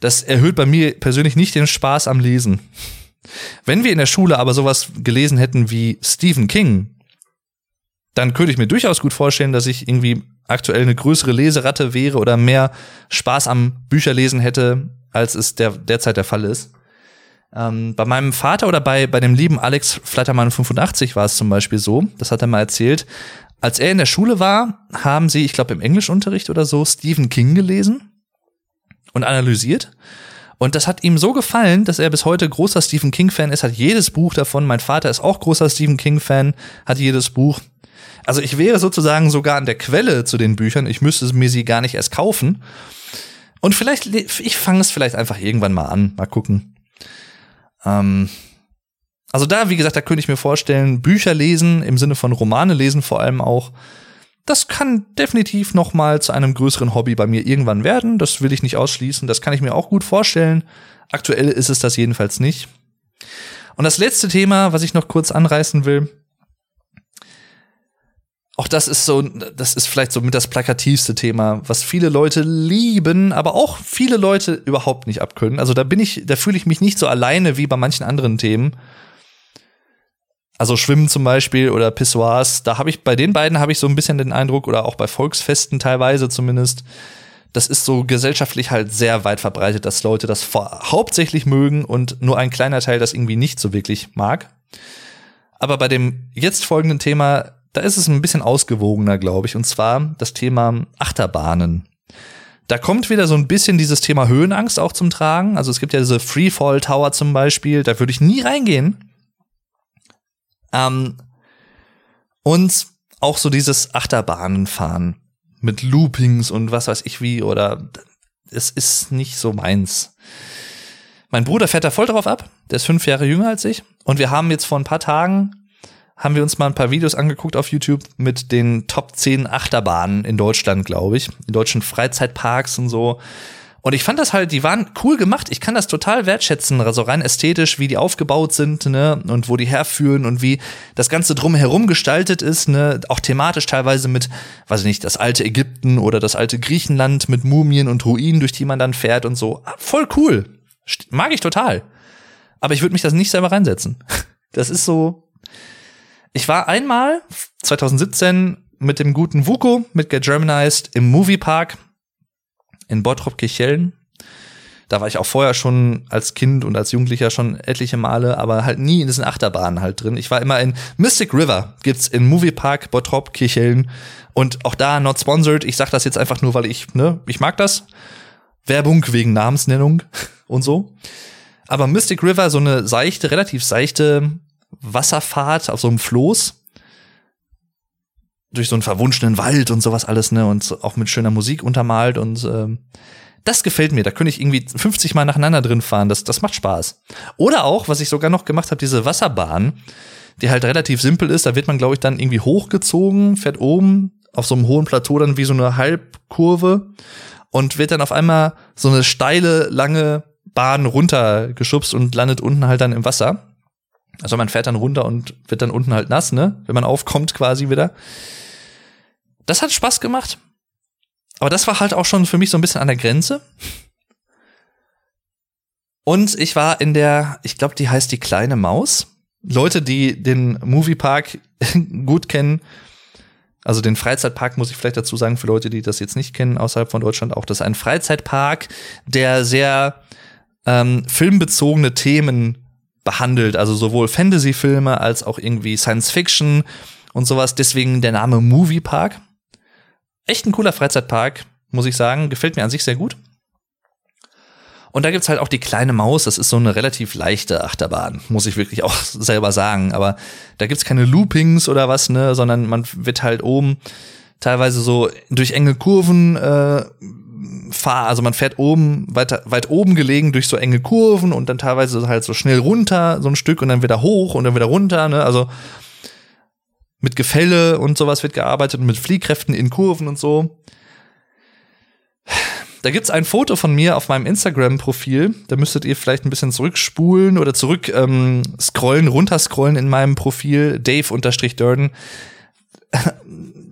das erhöht bei mir persönlich nicht den Spaß am Lesen. Wenn wir in der Schule aber sowas gelesen hätten wie Stephen King, dann könnte ich mir durchaus gut vorstellen, dass ich irgendwie aktuell eine größere Leseratte wäre oder mehr Spaß am Bücherlesen hätte, als es der, derzeit der Fall ist. Ähm, bei meinem Vater oder bei, bei dem lieben Alex Flattermann 85 war es zum Beispiel so, das hat er mal erzählt, als er in der Schule war, haben sie, ich glaube im Englischunterricht oder so, Stephen King gelesen und analysiert. Und das hat ihm so gefallen, dass er bis heute großer Stephen King-Fan ist, hat jedes Buch davon. Mein Vater ist auch großer Stephen King-Fan, hat jedes Buch. Also ich wäre sozusagen sogar an der Quelle zu den Büchern. Ich müsste mir sie gar nicht erst kaufen. Und vielleicht, ich fange es vielleicht einfach irgendwann mal an. Mal gucken. Ähm, Also da, wie gesagt, da könnte ich mir vorstellen, Bücher lesen, im Sinne von Romane lesen vor allem auch, das kann definitiv noch mal zu einem größeren Hobby bei mir irgendwann werden. Das will ich nicht ausschließen. Das kann ich mir auch gut vorstellen. Aktuell ist es das jedenfalls nicht. Und das letzte Thema, was ich noch kurz anreißen will, auch das ist so, das ist vielleicht so mit das plakativste Thema, was viele Leute lieben, aber auch viele Leute überhaupt nicht abkönnen. Also da bin ich, da fühle ich mich nicht so alleine wie bei manchen anderen Themen. Also Schwimmen zum Beispiel oder Pissoirs, da habe ich bei den beiden habe ich so ein bisschen den Eindruck oder auch bei Volksfesten teilweise zumindest, das ist so gesellschaftlich halt sehr weit verbreitet, dass Leute das hauptsächlich mögen und nur ein kleiner Teil das irgendwie nicht so wirklich mag. Aber bei dem jetzt folgenden Thema da ist es ein bisschen ausgewogener, glaube ich. Und zwar das Thema Achterbahnen. Da kommt wieder so ein bisschen dieses Thema Höhenangst auch zum Tragen. Also es gibt ja diese Freefall Tower zum Beispiel, da würde ich nie reingehen. Ähm, und auch so dieses Achterbahnenfahren mit Loopings und was weiß ich wie oder es ist nicht so meins. Mein Bruder fährt da voll drauf ab. Der ist fünf Jahre jünger als ich. Und wir haben jetzt vor ein paar Tagen haben wir uns mal ein paar Videos angeguckt auf YouTube mit den Top 10 Achterbahnen in Deutschland, glaube ich. In deutschen Freizeitparks und so. Und ich fand das halt, die waren cool gemacht. Ich kann das total wertschätzen, also rein ästhetisch, wie die aufgebaut sind, ne, und wo die herführen und wie das Ganze drumherum gestaltet ist, ne, auch thematisch teilweise mit, weiß ich nicht, das alte Ägypten oder das alte Griechenland mit Mumien und Ruinen, durch die man dann fährt und so. Ah, voll cool. Mag ich total. Aber ich würde mich das nicht selber reinsetzen. (laughs) Das ist so, ich war einmal 2017 mit dem guten Vuko, mit Get Germanized im Moviepark in Bottrop-Kirchhellen. Da war ich auch vorher schon als Kind und als Jugendlicher schon etliche Male, aber halt nie in diesen Achterbahnen halt drin. Ich war immer in Mystic River, gibt's in Moviepark Bottrop Kirchhellen und auch da not sponsored. Ich sag das jetzt einfach nur, weil ich, ne, ich mag das. Werbung wegen Namensnennung (laughs) und so. Aber Mystic River, so eine seichte, relativ seichte Wasserfahrt auf so einem Floß durch so einen verwunschenen Wald und sowas alles, ne, und auch mit schöner Musik untermalt und ähm, das gefällt mir. Da könnte ich irgendwie 50 Mal nacheinander drin fahren. Das, das macht Spaß. Oder auch, was ich sogar noch gemacht habe, diese Wasserbahn, die halt relativ simpel ist. Da wird man, glaube ich, dann irgendwie hochgezogen, fährt oben auf so einem hohen Plateau dann wie so eine Halbkurve und wird dann auf einmal so eine steile, lange Bahn runtergeschubst und landet unten halt dann im Wasser. Also man fährt dann runter und wird dann unten halt nass, ne? Wenn man aufkommt quasi wieder. Das hat Spaß gemacht. Aber das war halt auch schon für mich so ein bisschen an der Grenze. Und ich war in der, ich glaube, die heißt die kleine Maus. Leute, die den Moviepark (laughs) gut kennen, also den Freizeitpark muss ich vielleicht dazu sagen, für Leute, die das jetzt nicht kennen, außerhalb von Deutschland auch, das ist ein Freizeitpark, der sehr ähm, filmbezogene Themen behandelt, also sowohl Fantasy-Filme als auch irgendwie Science-Fiction und sowas. Deswegen der Name Movie Park. Echt ein cooler Freizeitpark, muss ich sagen. Gefällt mir an sich sehr gut. Und da gibt's halt auch die kleine Maus, das ist so eine relativ leichte Achterbahn, muss ich wirklich auch (laughs) selber sagen. Aber da gibt's keine Loopings oder was, ne, sondern man wird halt oben teilweise so durch enge Kurven äh, fahr, also man fährt oben, weiter, weit oben gelegen durch so enge Kurven und dann teilweise halt so schnell runter, so ein Stück und dann wieder hoch und dann wieder runter, ne? Also mit Gefälle und sowas wird gearbeitet und mit Fliehkräften in Kurven und so. Da gibt's ein Foto von mir auf meinem Instagram-Profil. Da müsstet ihr vielleicht ein bisschen zurückspulen oder zurück ähm, scrollen, runterscrollen in meinem Profil, Dave-Durden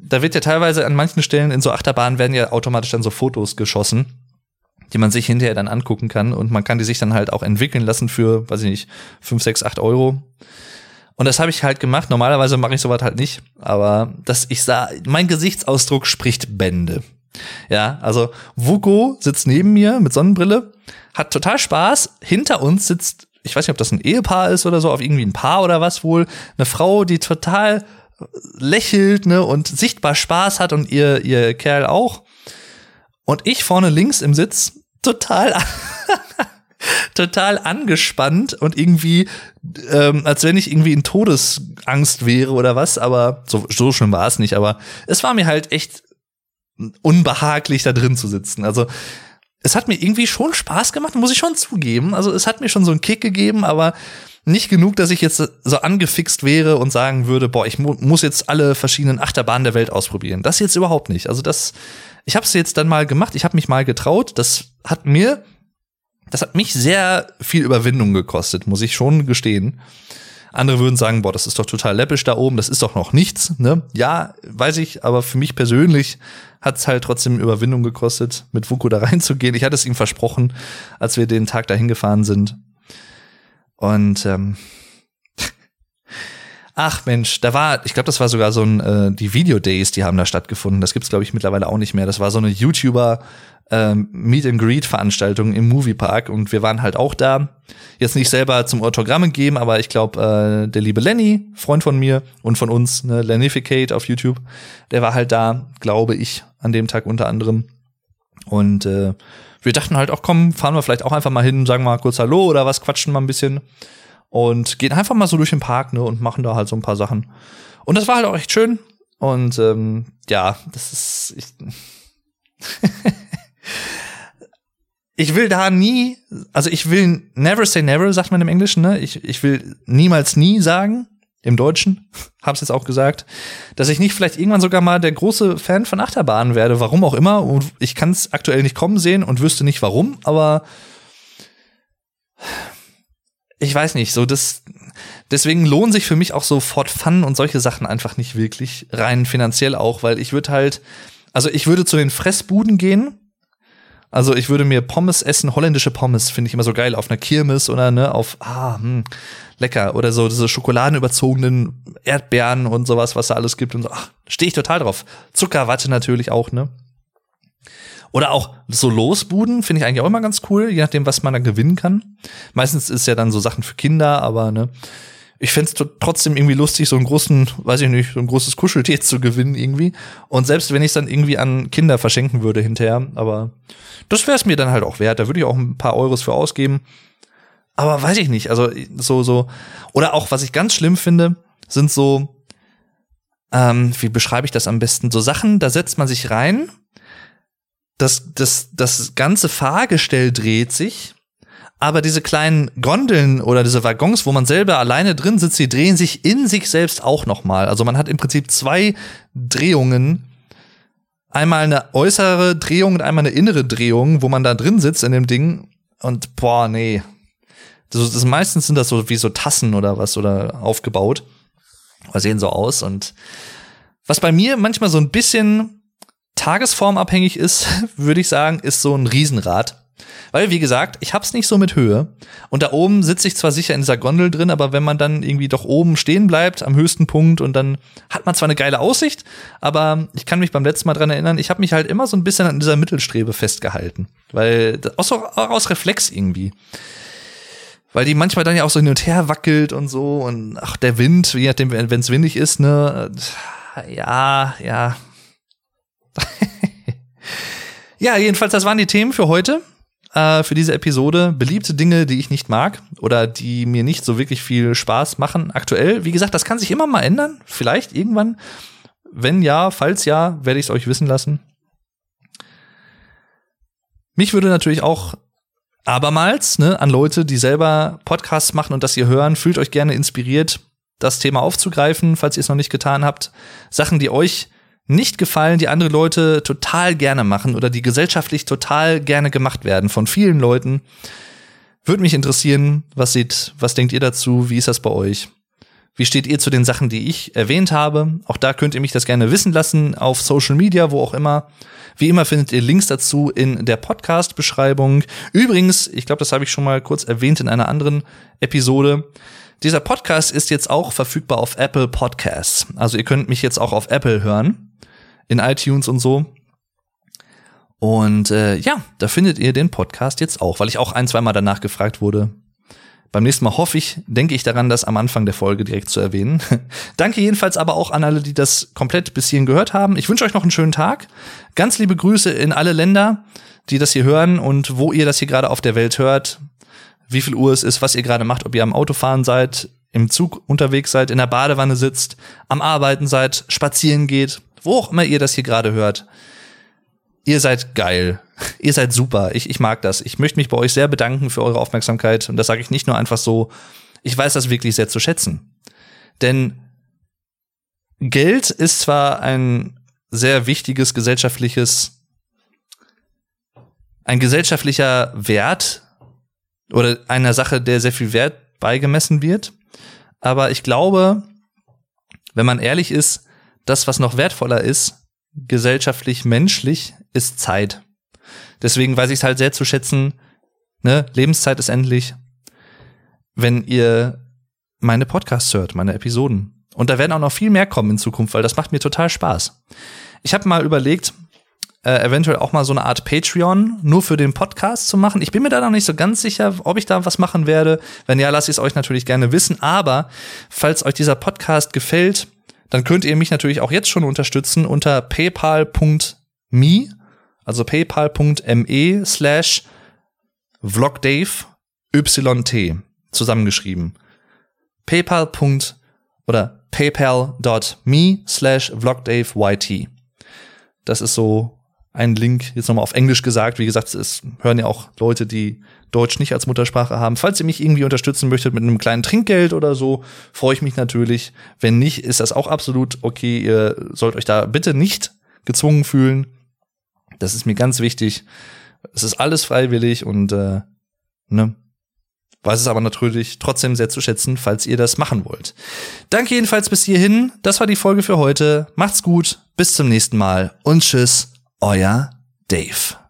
da wird ja teilweise an manchen Stellen in so Achterbahnen werden ja automatisch dann so Fotos geschossen, die man sich hinterher dann angucken kann und man kann die sich dann halt auch entwickeln lassen für, weiß ich nicht, fünf, sechs, acht Euro. Und das habe ich halt gemacht. Normalerweise mache ich sowas halt nicht, aber das ich sah, mein Gesichtsausdruck spricht Bände. Ja, also Vuko sitzt neben mir mit Sonnenbrille, hat total Spaß. Hinter uns sitzt, ich weiß nicht, ob das ein Ehepaar ist oder so, auf irgendwie ein Paar oder was wohl, eine Frau, die total lächelt, ne, und sichtbar Spaß hat und ihr, ihr Kerl auch. Und ich vorne links im Sitz total, (laughs) total angespannt und irgendwie, ähm, als wenn ich irgendwie in Todesangst wäre oder was, aber so, so schlimm war es nicht, aber es war mir halt echt unbehaglich da drin zu sitzen. Also, es hat mir irgendwie schon Spaß gemacht, muss ich schon zugeben. Also, es hat mir schon so einen Kick gegeben, aber nicht genug, dass ich jetzt so angefixt wäre und sagen würde, boah, ich mu muss jetzt alle verschiedenen Achterbahnen der Welt ausprobieren. Das jetzt überhaupt nicht. Also das, ich habe es jetzt dann mal gemacht. Ich habe mich mal getraut. Das hat mir, das hat mich sehr viel Überwindung gekostet, muss ich schon gestehen. Andere würden sagen, boah, das ist doch total läppisch da oben, das ist doch noch nichts. Ne? Ja, weiß ich, aber für mich persönlich hat es halt trotzdem Überwindung gekostet, mit Vuko da (laughs) reinzugehen. Ich hatte es ihm versprochen, als wir den Tag dahin gefahren sind. Und ähm, ach Mensch, da war, ich glaube, das war sogar so ein, äh, die Video Days, die haben da stattgefunden. Das gibt's glaube ich mittlerweile auch nicht mehr. Das war so eine YouTuber ähm, Meet and Greet Veranstaltung im Moviepark und wir waren halt auch da. Jetzt nicht selber zum Autogramme geben, aber ich glaube, äh, der liebe Lenny, Freund von mir und von uns, ne, Lennificate auf YouTube, der war halt da, glaube ich, an dem Tag unter anderem. Und äh, wir dachten halt auch, komm, fahren wir vielleicht auch einfach mal hin, sagen mal kurz Hallo oder was, quatschen mal ein bisschen und gehen einfach mal so durch den Park ne, und machen da halt so ein paar Sachen. Und das war halt auch echt schön. Und ähm, ja, das ist. Ich, (laughs) ich will da nie, also ich will never say never, sagt man im Englischen, ne? Ich, ich will niemals nie sagen, im Deutschen, (laughs) hab's jetzt auch gesagt, dass ich nicht vielleicht irgendwann sogar mal der große Fan von Achterbahnen werde, warum auch immer. Und ich kann es aktuell nicht kommen sehen und wüsste nicht warum, aber ich weiß nicht, so das, deswegen lohnen sich für mich auch so Fort Fun und solche Sachen einfach nicht wirklich, rein finanziell auch, weil ich würde halt, also ich würde zu den Fressbuden gehen, also ich würde mir Pommes essen, holländische Pommes finde ich immer so geil auf einer Kirmes oder ne auf ah hm, lecker oder so diese schokoladenüberzogenen Erdbeeren und sowas, was da alles gibt und so. Ach, stehe ich total drauf. Zuckerwatte natürlich auch, ne? Oder auch so Losbuden finde ich eigentlich auch immer ganz cool, je nachdem, was man da gewinnen kann. Meistens ist ja dann so Sachen für Kinder, aber ne, ich fände es trotzdem irgendwie lustig, so einen großen, weiß ich nicht, so ein großes Kuscheltier (laughs) zu gewinnen irgendwie. Und selbst wenn ich es dann irgendwie an Kinder verschenken würde hinterher, aber das wäre es mir dann halt auch wert. Da würde ich auch ein paar Euros für ausgeben. Aber weiß ich nicht, also so, so, oder auch, was ich ganz schlimm finde, sind so, ähm, wie beschreibe ich das am besten? So Sachen, da setzt man sich rein, das, das, das ganze Fahrgestell dreht sich aber diese kleinen Gondeln oder diese Waggons, wo man selber alleine drin sitzt, die drehen sich in sich selbst auch nochmal. Also man hat im Prinzip zwei Drehungen. Einmal eine äußere Drehung und einmal eine innere Drehung, wo man da drin sitzt in dem Ding. Und boah, nee. Das, das meistens sind das so wie so Tassen oder was oder aufgebaut. Oder sehen so aus. Und was bei mir manchmal so ein bisschen tagesformabhängig ist, (laughs) würde ich sagen, ist so ein Riesenrad. Weil, wie gesagt, ich hab's nicht so mit Höhe. Und da oben sitze ich zwar sicher in dieser Gondel drin, aber wenn man dann irgendwie doch oben stehen bleibt, am höchsten Punkt, und dann hat man zwar eine geile Aussicht, aber ich kann mich beim letzten Mal dran erinnern, ich habe mich halt immer so ein bisschen an dieser Mittelstrebe festgehalten. Weil, auch so aus Reflex irgendwie. Weil die manchmal dann ja auch so hin und her wackelt und so und ach, der Wind, je nachdem, wenn es windig ist, ne, ja, ja. (laughs) ja, jedenfalls, das waren die Themen für heute äh, für diese Episode. Beliebte Dinge, die ich nicht mag oder die mir nicht so wirklich viel Spaß machen aktuell. Wie gesagt, das kann sich immer mal ändern. Vielleicht irgendwann. Wenn ja, falls ja, werde ich es euch wissen lassen. Mich würde natürlich auch abermals ne, an Leute, die selber Podcasts machen und das ihr hören, fühlt euch gerne inspiriert, das Thema aufzugreifen, falls ihr es noch nicht getan habt. Sachen, die euch nicht gefallen, die andere Leute total gerne machen oder die gesellschaftlich total gerne gemacht werden von vielen Leuten. Würde mich interessieren, was seht, was denkt ihr dazu? Wie ist das bei euch? Wie steht ihr zu den Sachen, die ich erwähnt habe? Auch da könnt ihr mich das gerne wissen lassen auf Social Media, wo auch immer. Wie immer findet ihr Links dazu in der Podcast-Beschreibung. Übrigens, ich glaube, das habe ich schon mal kurz erwähnt in einer anderen Episode. Dieser Podcast ist jetzt auch verfügbar auf Apple Podcasts. Also ihr könnt mich jetzt auch auf Apple hören in iTunes und so. Und äh, ja, da findet ihr den Podcast jetzt auch, weil ich auch ein, zweimal danach gefragt wurde. Beim nächsten Mal hoffe ich, denke ich daran, das am Anfang der Folge direkt zu erwähnen. (laughs) Danke jedenfalls aber auch an alle, die das komplett bis hierhin gehört haben. Ich wünsche euch noch einen schönen Tag. Ganz liebe Grüße in alle Länder, die das hier hören und wo ihr das hier gerade auf der Welt hört. Wie viel Uhr es ist, was ihr gerade macht, ob ihr am Autofahren seid, im Zug unterwegs seid, in der Badewanne sitzt, am Arbeiten seid, spazieren geht, wo auch immer ihr das hier gerade hört. Ihr seid geil. Ihr seid super. Ich, ich mag das. Ich möchte mich bei euch sehr bedanken für eure Aufmerksamkeit. Und das sage ich nicht nur einfach so ich weiß das wirklich sehr zu schätzen. Denn Geld ist zwar ein sehr wichtiges gesellschaftliches, ein gesellschaftlicher Wert oder einer Sache, der sehr viel Wert beigemessen wird. Aber ich glaube, wenn man ehrlich ist, das, was noch wertvoller ist, gesellschaftlich, menschlich, ist Zeit. Deswegen weiß ich es halt sehr zu schätzen, ne, Lebenszeit ist endlich, wenn ihr meine Podcasts hört, meine Episoden. Und da werden auch noch viel mehr kommen in Zukunft, weil das macht mir total Spaß. Ich habe mal überlegt, äh, eventuell auch mal so eine Art Patreon nur für den Podcast zu machen. Ich bin mir da noch nicht so ganz sicher, ob ich da was machen werde. Wenn ja, lasst es euch natürlich gerne wissen. Aber falls euch dieser Podcast gefällt, dann könnt ihr mich natürlich auch jetzt schon unterstützen unter paypal.me, also paypal.me slash vlogdave yt zusammengeschrieben. paypal. oder paypal.me slash vlogdaveyt. Das ist so ein Link, jetzt nochmal auf Englisch gesagt. Wie gesagt, es hören ja auch Leute, die Deutsch nicht als Muttersprache haben. Falls ihr mich irgendwie unterstützen möchtet mit einem kleinen Trinkgeld oder so, freue ich mich natürlich. Wenn nicht, ist das auch absolut okay. Ihr sollt euch da bitte nicht gezwungen fühlen. Das ist mir ganz wichtig. Es ist alles freiwillig und äh, ne, weiß es aber natürlich trotzdem sehr zu schätzen, falls ihr das machen wollt. Danke jedenfalls bis hierhin. Das war die Folge für heute. Macht's gut, bis zum nächsten Mal und tschüss, euer Dave.